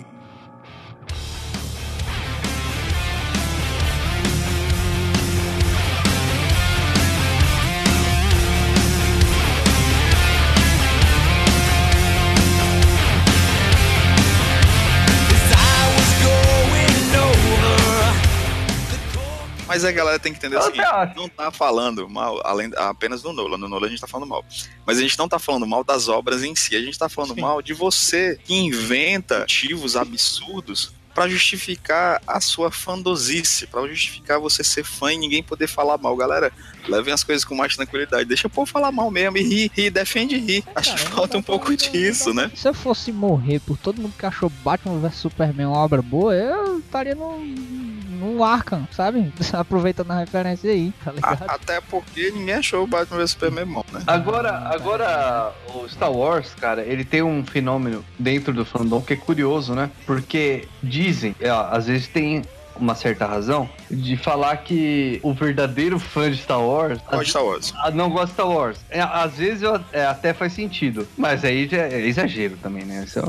Mas a galera tem que entender o seguinte: acho. não tá falando mal, além apenas do Nolan. No Nolan a gente tá falando mal. Mas a gente não tá falando mal das obras em si. A gente tá falando Sim. mal de você que inventa motivos absurdos pra justificar a sua fandosice, pra justificar você ser fã e ninguém poder falar mal. Galera, levem as coisas com mais tranquilidade. Deixa o povo falar mal mesmo e ri, ri defende e ri. Acho que falta um pouco disso, né? Se eu fosse morrer por todo mundo que achou Batman vs Superman uma obra boa, eu estaria no, no Arkham, sabe? Aproveitando a referência aí, tá ligado? A- Até porque ninguém achou o Batman vs Superman bom, né? Agora, agora, o Star Wars, cara, ele tem um fenômeno dentro do fandom que é curioso, né? Porque dizem, é, ó, às vezes tem uma certa razão, de falar que o verdadeiro fã de Star Wars Qual Star Wars? ah, não gosta de Star Wars. É, às vezes eu- é, até faz sentido, mas aí já é exagero também, né? Isso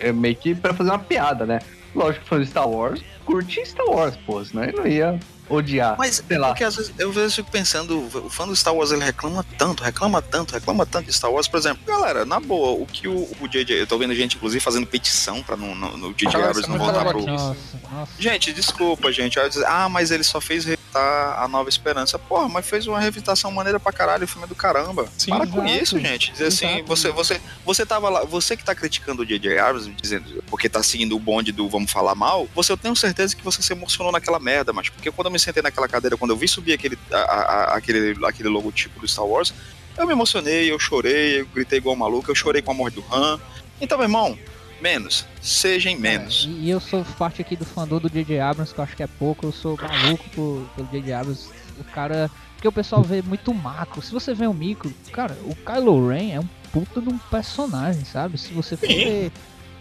é, é meio que pra fazer uma piada, né? Lógico que fã de Star Wars curte Star Wars, pô, senão ele não ia odiar. Mas sei lá. porque às vezes eu às vezes fico pensando, o fã do Star Wars ele reclama tanto, reclama tanto, reclama tanto de Star Wars, por exemplo. Galera, na boa, o que o, o JJ, eu tô vendo gente inclusive fazendo petição pra no, no, no JJ Abrams não voltar pro. Nossa, nossa. Gente, desculpa, gente. Aí eu dizer, ah, mas ele só fez revitar a Nova Esperança. Porra, mas fez uma revitação maneira pra caralho, o filme é do caramba. Sim, Para com isso, gente. Dizer assim, Exato. você, você, você tava lá, você que tá criticando o J.J. Abrams, dizendo, porque tá seguindo o bonde do vamos falar mal, você eu tenho certeza que você se emocionou naquela merda, mas porque quando eu me sentei naquela cadeira, quando eu vi subir aquele, a- a- aquele, aquele logotipo do Star Wars, eu me emocionei, eu chorei, eu gritei igual um maluco, eu chorei com a morte do Han. Então, meu irmão, menos. Sejam menos. É, e eu sou parte aqui do fandom do J.J. Abrams, que eu acho que é pouco, eu sou maluco por, pelo J.J. Abrams. O cara. Porque o pessoal vê muito macro. Se você vê o micro, cara, o Kylo Ren é um puta de um personagem, sabe? Se você for ver.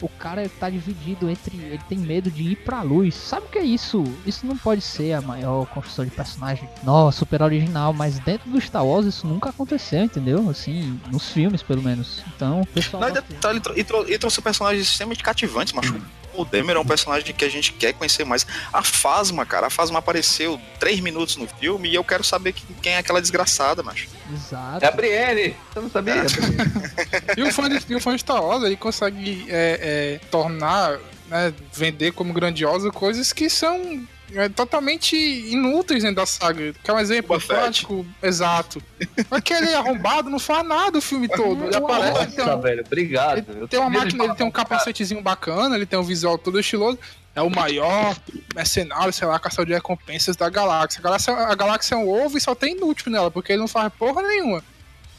O cara tá dividido entre. Ele tem medo de ir pra luz. Sabe o que é isso? Isso não pode ser a maior construção de personagem. Nossa, super original. Mas dentro do Star Wars isso nunca aconteceu, entendeu? Assim, nos filmes pelo menos. Então, o pessoal. Não, e gosta- detalhe, e, trou- e trouxe personagens extremamente cativantes, macho. O Demer é um personagem que a gente quer conhecer mais. A Fasma, cara, a Fasma apareceu três minutos no filme e eu quero saber que- quem é aquela desgraçada, macho. Exato. É a Brienne! Você não sabia? E o fã de, e o fã de Star Wars, ele consegue é, é, tornar, né, vender como grandiosa coisas que são é, totalmente inúteis dentro da saga. Quer um exemplo Fett. prático? Exato. Aquele arrombado não faz nada o filme todo. Ele aparece, tem, Nossa, um- velho, obrigado. ele Eu tem uma máquina, ele tem um capacetezinho bacana, ele tem um visual todo estiloso. É o maior mercenário, sei lá, caçador de recompensas da galáxia. A galáxia, a galáxia é um ovo e só tem inútil nela, porque ele não faz porra nenhuma.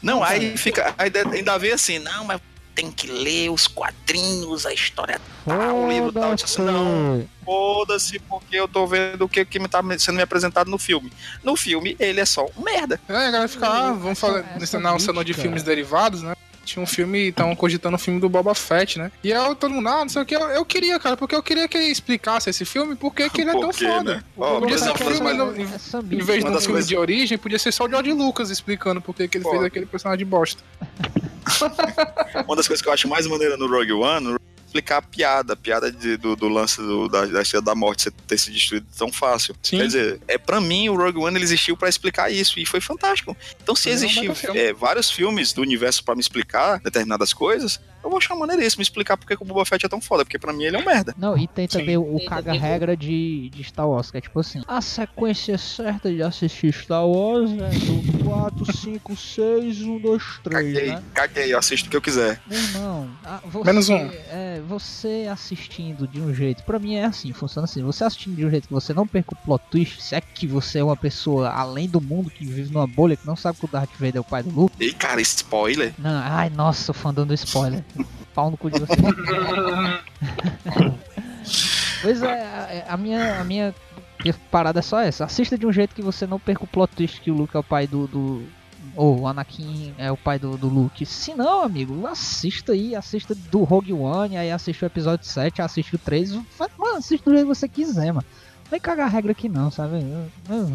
Não, aí fica. Aí ainda vê assim, não, mas tem que ler os quadrinhos, a história tal, o livro tal. Eu disse assim, não, foda-se, porque eu tô vendo o que, que me tá sendo me apresentado no filme. No filme, ele é só um merda. É, a galera fica, ah, vamos Essa- falar nesse não, salão de filmes derivados, né? Tinha um filme, estavam cogitando um filme do Boba Fett, né? E aí todo mundo, ah, não sei o que, eu, eu queria, cara, porque eu queria que ele explicasse esse filme, porque que ele é tão quê, foda. né? Ó, Podia ser um filme, no- em, É em vez de um filme coisas- de origem, podia ser só o George Lucas explicando porque que ele Pô. fez aquele personagem bosta. Uma das coisas que eu acho mais maneira no Rogue One é explicar a piada, a piada de- do, do lance do- da, da Estrela da Morte ter se destruído tão fácil. Sim. Quer dizer, é para mim o Rogue One ele existiu pra explicar isso e foi fantástico. Então se É existir é, vários filmes do universo pra me explicar determinadas coisas, eu vou achar maneiríssimo explicar porque que o Boba Fett é tão foda, porque pra mim ele é um merda. Não, e tem Sim. também o, o caga-regra de, de Star Wars, que é tipo assim: a sequência certa de assistir Star Wars é do 4, 5, 6, 1, 2, 3, Caguei, né? caguei, eu assisto o que eu quiser. Meu irmão, você, Menos um. É, você assistindo de um jeito, pra mim é assim, funciona assim. Você assistindo de um jeito que você não perca o plot twist, se é que você é uma pessoa além do mundo que vive numa bolha que não sabe que o Darth Vader é o pai do Luke. E cara, spoiler. Não, ai, nossa, o fã dando spoiler. Pau no cu de você. pois é, a, a minha, a minha parada é só essa. Assista de um jeito que você não perca o plot twist que o Luke é o pai do. do ou o Anakin é o pai do, do Luke. Se não, amigo, assista aí, assista do Rogue One, aí assiste o episódio 7, assiste o 3. Vai- Mano, assiste do jeito que você quiser, mano. Não vai cagar regra aqui não, sabe? Eu- eu-.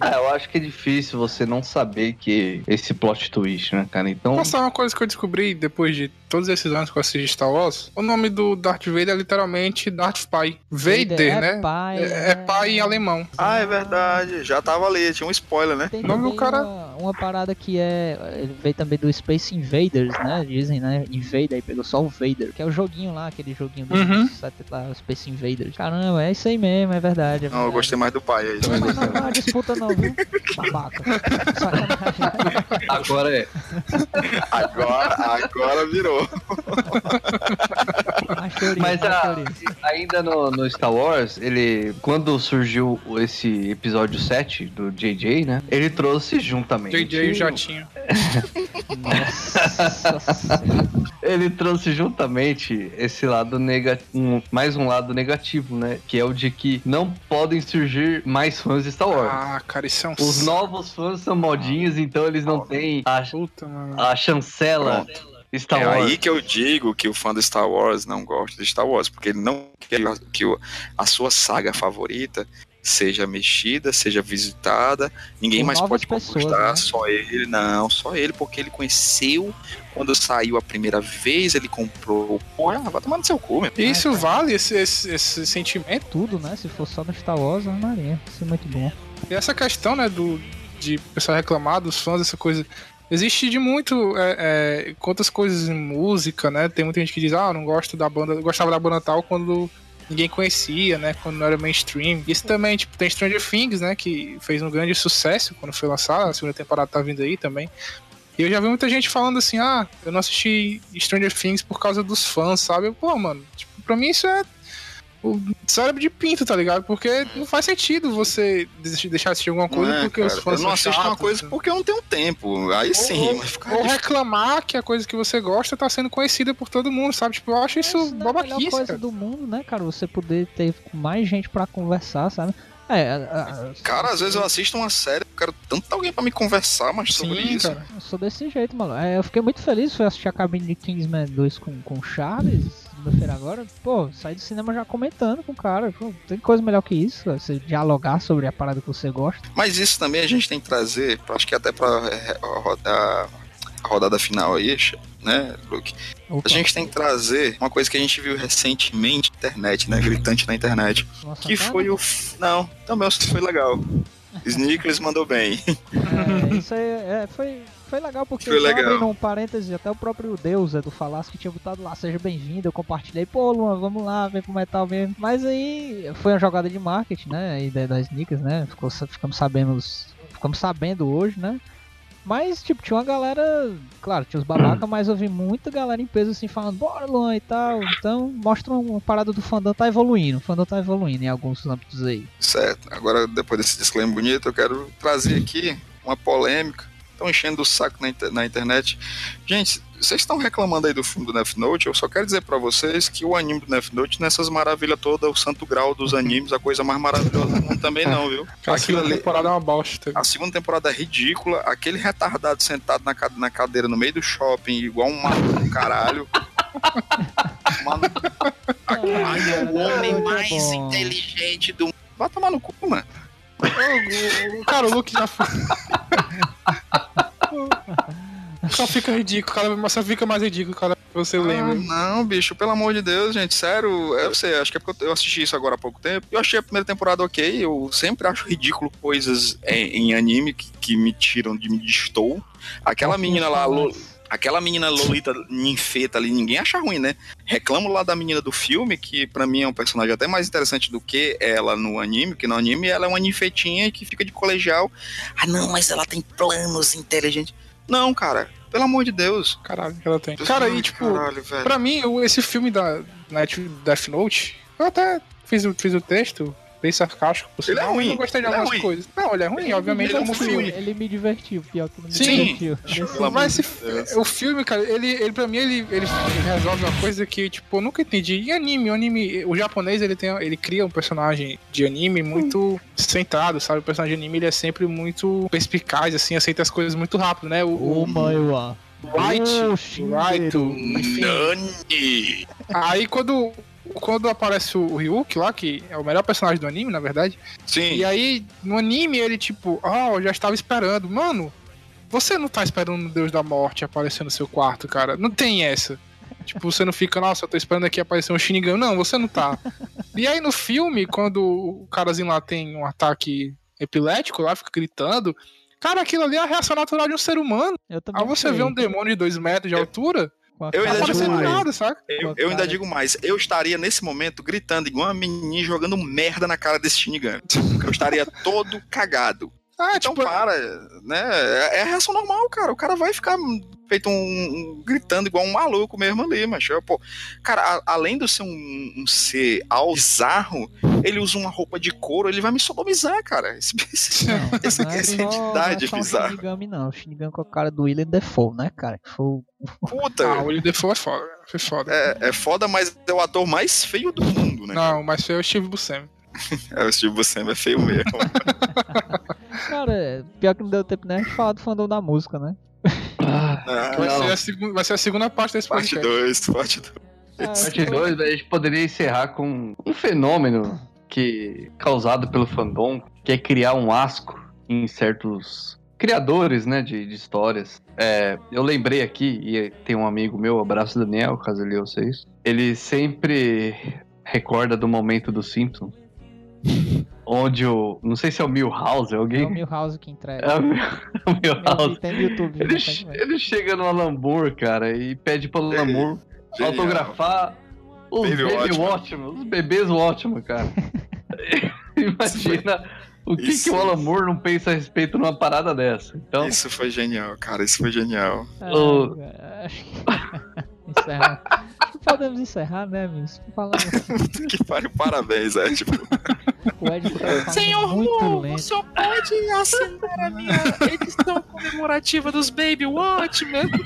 Ah, eu acho que é difícil você não saber que esse plot twist, né, cara? Então. Posso falar uma coisa que eu descobri depois de todos esses anos que eu assisti Star Wars? O nome do Darth Vader é literalmente Darth Pai. Vader, é né? Pai, é, é pai em alemão. Ah, é verdade, já tava ali, tinha um spoiler, né? Tem O nome do cara- uma, uma parada que é. Ele veio também do Space Invaders, né? Dizem, né? Invader, aí pegou só o Vader, que é o joguinho lá, aquele joguinho do Uhum. lá, Space Invaders. Caramba, é isso aí mesmo, é verdade. É Não, eu verdade. gostei mais do pai aí. Não, não, não, não, disputa não, viu? Babaca. Sacanagem. Agora é. Agora, agora virou. Teoria, Mas a- teoria. Ainda no, no Star Wars, ele. Quando surgiu esse episódio 7 do JJ, né? Ele trouxe juntamente. JJ e o Jatinho. Nossa. Ele trouxe juntamente esse lado negativo. mais um lado negativo, né? Que é o de que não podem surgir mais fãs de Star Wars. Ah, cara, isso é um. Os novos fãs são modinhos, então eles não têm a, Puta, a chancela Star é Wars. aí que eu digo que o fã do Star Wars não gosta de Star Wars, porque ele não quer que a sua saga favorita seja mexida, seja visitada. Ninguém mais pode pessoas, conquistar, né? só ele, não, só ele, porque ele conheceu quando saiu a primeira vez, ele comprou. Pô, ah, vai tomar no seu cu, meu. E isso vale esse, esse, esse sentimento. Tudo, né? Se for só no Star Wars, Ave Maria. Isso é muito bom. E essa questão, né, do, de pessoal reclamar dos fãs, essa coisa. Existe de muito. É, é, quantas coisas em música, né? Tem muita gente que diz, ah, não gosto da banda. Gostava da banda tal quando ninguém conhecia, né? Quando não era mainstream. Isso também, tipo, tem Stranger Things, né? Que fez um grande sucesso quando foi lançado. A segunda temporada tá vindo aí também. E eu já vi muita gente falando assim, ah, eu não assisti Stranger Things por causa dos fãs, sabe? Pô, mano, tipo, pra mim isso é o cérebro de pinto, tá ligado? Porque não faz sentido você deixar de assistir alguma coisa é, porque os cara, fãs eu não são assisto chatos, uma coisa porque eu não tenho tempo. Aí sim, ou, mas fica ou reclamar que a coisa que você gosta tá sendo conhecida por todo mundo, sabe? Tipo, eu acho isso Essa não é a melhor coisa cara. do mundo, né, cara? Você poder ter mais gente pra conversar, sabe? É, a- a- Cara, às vezes eu assisto uma série, eu quero tanto alguém pra me conversar mais sobre Sim, isso. cara. eu sou desse jeito, mano. É, eu fiquei muito feliz, fui assistir a cabine de Kingsman 2 com, com o Charles, segunda-feira agora. Pô, saí do cinema já comentando com o cara. Pô, tem coisa melhor que isso, você dialogar sobre a parada que você gosta. Mas isso também a gente tem que trazer, acho que até pra é, a roda- a rodada final aí, né, Luke? Opa, A gente tem que trazer uma coisa que a gente viu recentemente na internet, né? Gritante na internet. nossa, Que cara, foi o. Não, também foi legal. Sneakers mandou bem. É, isso aí é, foi, foi legal porque Foi legal. abrindo um parêntese, até o próprio Deus é do Falasco que tinha botado lá, seja bem-vindo, eu compartilhei, pô Luan, vamos lá, vem pro metal mesmo. Mas aí foi uma jogada de marketing, né? A ideia das sneakers, né? Ficou, ficamos sabendo. Ficamos sabendo hoje, né? Mas, tipo, tinha uma galera. Claro, tinha os babacas, mas eu vi muita galera em peso assim falando, bora Luan e tal. Então, mostra uma parada do fandom tá evoluindo. O fandom tá evoluindo em alguns âmbitos aí. Certo. Agora, depois desse disclaimer bonito, eu quero trazer aqui uma polêmica estão enchendo o saco na, inter- na internet. Gente, vocês estão reclamando aí do filme do Death Note, eu só quero dizer pra vocês que o anime do Death Note, nessas maravilhas todas, o santo grau dos animes, a coisa mais maravilhosa do mundo também não, viu? A Aquilo segunda ali, temporada é uma bosta. a segunda temporada é ridícula, aquele retardado sentado na, ca- na cadeira no meio do shopping, igual um maluco do caralho. Mano, Ai, é o homem mais inteligente do mundo. Vai tomar no cu, mano. O- o- Cara, o Luke já foi. Só fica ridículo, cara, só fica mais ridículo, cara, você Ah, lembra. não, bicho, pelo amor de Deus, gente, sério, eu sei, acho que é porque eu assisti isso agora há pouco tempo. Eu achei a primeira temporada ok, eu sempre acho ridículo coisas em, em anime que, que me tiram de me distou. Aquela menina lá, Lo- aquela menina Lolita ninfeta ali, ninguém acha ruim, né? Reclamo lá da menina do filme, que pra mim é um personagem até mais interessante do que ela no anime, que no anime ela é uma ninfetinha que fica de colegial. Ah, não, mas ela tem planos inteligentes. Não, cara, pelo amor de Deus. Caralho, que ela tem. Cara, Ai, e tipo, caralho, velho. pra mim, esse filme da Death Note, eu até fiz, fiz o texto, bem sarcástico, por Ele é sinal, ruim, eu gostei de ele é algumas ruim. coisas. Não, ele é ruim, obviamente, ele é um filme. Ele me divertiu, pior que não me Sim. divertiu. Pelo amor Mas esse- o filme, cara, ele, ele pra mim, ele, ele, ele resolve uma coisa que, tipo, eu nunca entendi. Em anime, o anime, o japonês, ele tem, ele cria um personagem de anime muito centrado, sabe? O personagem de anime, ele é sempre muito perspicaz, assim, aceita as coisas muito rápido, né? O, o Ô, Right, Shinderu. enfim. Nani! Aí quando, quando aparece o Ryuk lá, que é o melhor personagem do anime, na verdade, Sim. e aí no anime ele tipo, ah, eu já estava esperando. Mano, você não tá esperando o Deus da Morte aparecer no seu quarto, cara. Não tem essa. Tipo, você não fica, nossa, eu tô esperando aqui aparecer um Shinigami. Não, você não tá. E aí no filme, quando o carazinho lá tem um ataque epilético lá, fica gritando. Cara, aquilo ali é a reação natural de um ser humano. Eu também Aí você sei. vê um demônio de dois metros de altura, Com a Eu ainda digo mais. nada, saca? Eu, eu ainda digo mais, eu estaria nesse momento gritando igual uma menininha jogando merda na cara desse Shinigami. Eu estaria todo cagado. Ah, Então tipo, para, né? É é a reação normal, cara. O cara vai ficar feito um, um- gritando igual um maluco mesmo ali, mas pô, cara, a- além de ser um, um ser ao bizarro, ele usa uma roupa de couro, ele vai me sodomizar, cara. Esse, esse- Não, essa, não é essa não entidade é o bizarra. Shinigami, não. O Shinigami com a cara do William Defoe, né, cara? Que Foi o- Puta, ah, o William Defoe é foda. Foi foda. é, é foda, mas é o ator mais feio do mundo, né? Não, mas foi o Steve Buscemi. É, o Steve Buscemi é feio mesmo. Cara, pior que não deu tempo nem de falar do fandom da música, né? Ah, Ah, Vai Não. ser, a segun- vai ser a segunda parte desse parte podcast. 2, parte 2. Ah, Parte 2, a gente poderia encerrar com um fenômeno que causado pelo fandom, que é criar um asco em certos criadores, né, de, de histórias. É, eu lembrei aqui, e tem um amigo meu, abraço Daniel, caso ele ouça isso, ele sempre recorda do momento do Simpsons, onde o, não sei se é o Milhouse, É o alguém... Milhouse que entrega. É o Mil- o Milhouse. tem no YouTube. Ele, né, ele chega no Alambur, cara, e pede pro Alambur Genial. autografar os Baby. Watchman, os bebês Watchman, cara. Imagina o que, isso- que o Alan Moore não pensa a respeito numa parada dessa. Então, Isso foi genial, cara. Isso foi genial. Ah, o-. Encerrar. Podemos encerrar, né, amigos? Falando que pariu, parabéns, é. Tipo, o Ed tá falando muito lento. senhor pode assinar a minha edição comemorativa dos Baby Watchmen?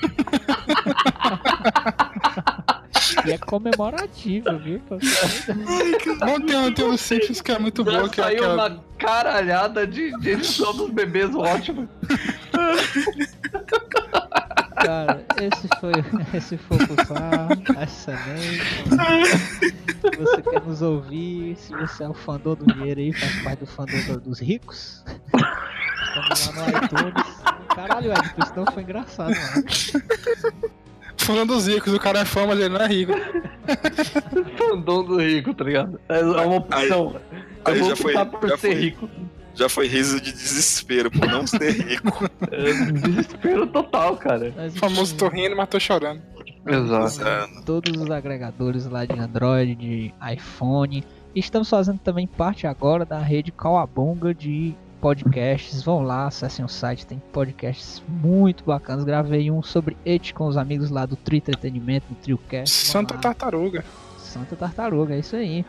E é comemorativo, viu? Ontem tem um Simpsons que é muito já bom, que é saiu aquela... uma caralhada de, de edição dos bebês Watchman. Cara, esse foi, esse foi o Pulsar, excelente. Se você quer nos ouvir, se você é o fandom do dinheiro aí, faz parte do fandom do- dos ricos, estamos lá no iTunes. Caralho, Ed, isso não foi engraçado, mano. Falando dos ricos, o cara é fã, mas ele não é rico. Fandom do rico, tá ligado? É uma opção. aí eu vou já foi- já ser foi. rico. já foi riso de desespero por não ser rico. É, desespero total, cara. Mas, O famoso tô rindo, mas tô chorando. Exato. É, todos os agregadores lá de Android, de iPhone. Estamos fazendo também parte agora da rede Cauabonga de podcasts. Vão lá, acessem o site, tem podcasts muito bacanas. Gravei um sobre It com os amigos lá do Trio Entretenimento, do TrioCast. Santa lá. Tartaruga. Santa Tartaruga, é isso aí.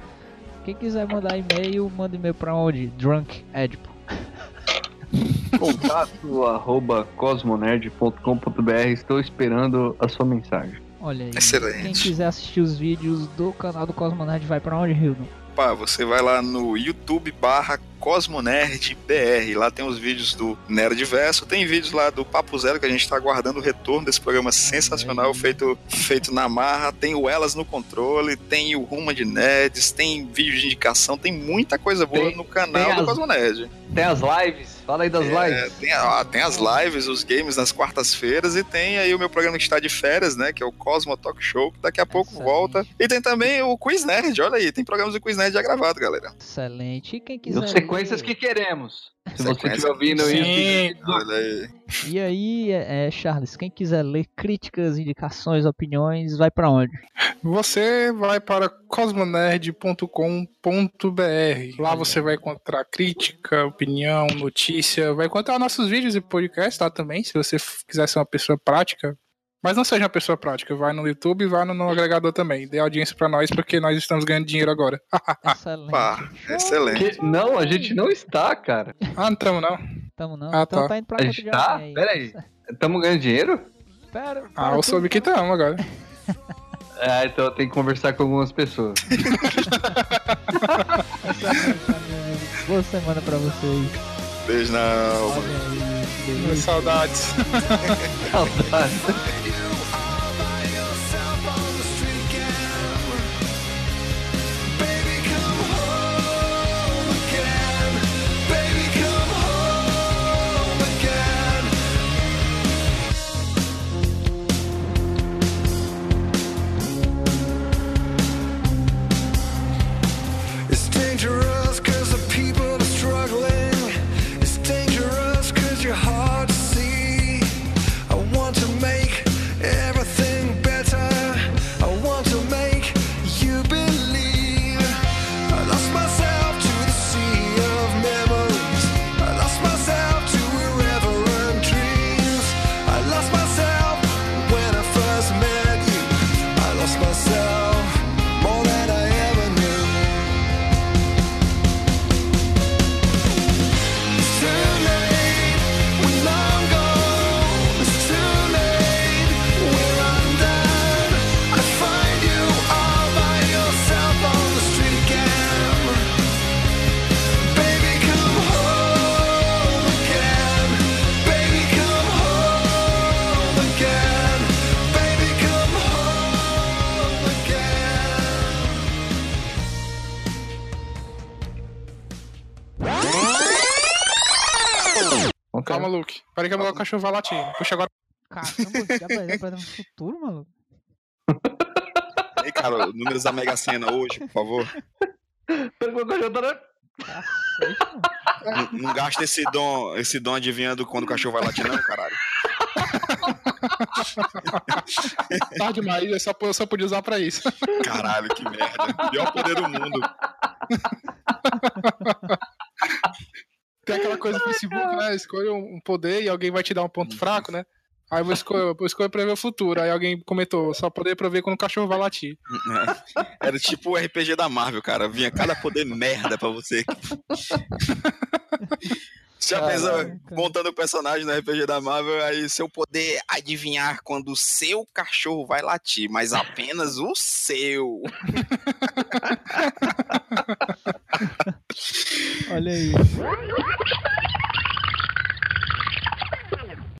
Quem quiser mandar e-mail, manda e-mail pra onde? Drunk Edipo. Contato arroba cosmonerd.com.br. Estou esperando a sua mensagem. Olha aí. Excelente. Quem quiser assistir os vídeos do canal do Cosmonerd vai pra onde, Hildo? Pá, você vai lá no YouTube barra CosmoNerdBR. Lá tem os vídeos do Nerdverso, tem vídeos lá do Papo Zero que a gente tá aguardando o retorno desse programa sensacional feito, feito na marra. Tem o Elas no Controle, tem o Ruma de Nerds, tem vídeo de indicação, tem muita coisa boa Tem- no canal do Cosmonerd. Tem as lives? Fala aí das É, lives. tem, a- tem as lives, os games nas quartas-feiras e tem aí o meu programa que está de férias, né? Que é o Cosmo Talk Show, que daqui a pouco Excelente. volta. E tem também o Quiz Nerd, olha aí, tem programas do Quiz Nerd já gravado, galera. Excelente. E quem E quiser. as sequências ler- que queremos. Se você estiver ouvindo isso. Aí. E aí, é, é, Charles, quem quiser ler críticas, indicações, opiniões, vai pra onde? Você vai para cosmonerd.com.br. Lá você vai encontrar crítica, opinião, notícia. Vai encontrar nossos vídeos e podcasts lá também, se você quiser ser uma pessoa prática. Mas não seja uma pessoa prática, vai no YouTube e vai no, no agregador também. Dê audiência pra nós, porque nós estamos ganhando dinheiro agora. Excelente. Pá, excelente. Que- Não, a gente não está, cara. ah, não estamos não. Tamo não. Ah, então tá. tá indo pra A gente tá? alguém aí. Pera aí. Estamos ganhando dinheiro? Pera, Ah, para eu soube que para. estamos agora. É, então eu tenho que conversar com algumas pessoas. Boa semana pra vocês. Beijo na alma. Delícia. Saudades. Peraí que o cachorro vai latir. Puxa agora. Caramba, já vai já vai dar um futuro, maluco. Ei, cara, números da Mega Sena hoje, por favor. Pera, meu cachorro tá mano. Não, não gasta esse dom, esse dom adivinhando quando o cachorro vai latir, não, caralho. Tá demais, eu só, eu só podia usar pra isso. Caralho, que merda. Pior poder do mundo. Tem aquela coisa no Facebook, né? Escolha um poder e alguém vai te dar um ponto fraco, né? Aí eu vou escolher, eu vou escolher prever o futuro. Aí alguém comentou, só poder prever quando o cachorro vai latir. Era tipo o RPG da Marvel, cara. Vinha cada poder merda pra você. Já pensou Caraca. montando o personagem no RPG da Marvel, aí seu poder adivinhar quando o seu cachorro vai latir, mas apenas o seu. Olha aí.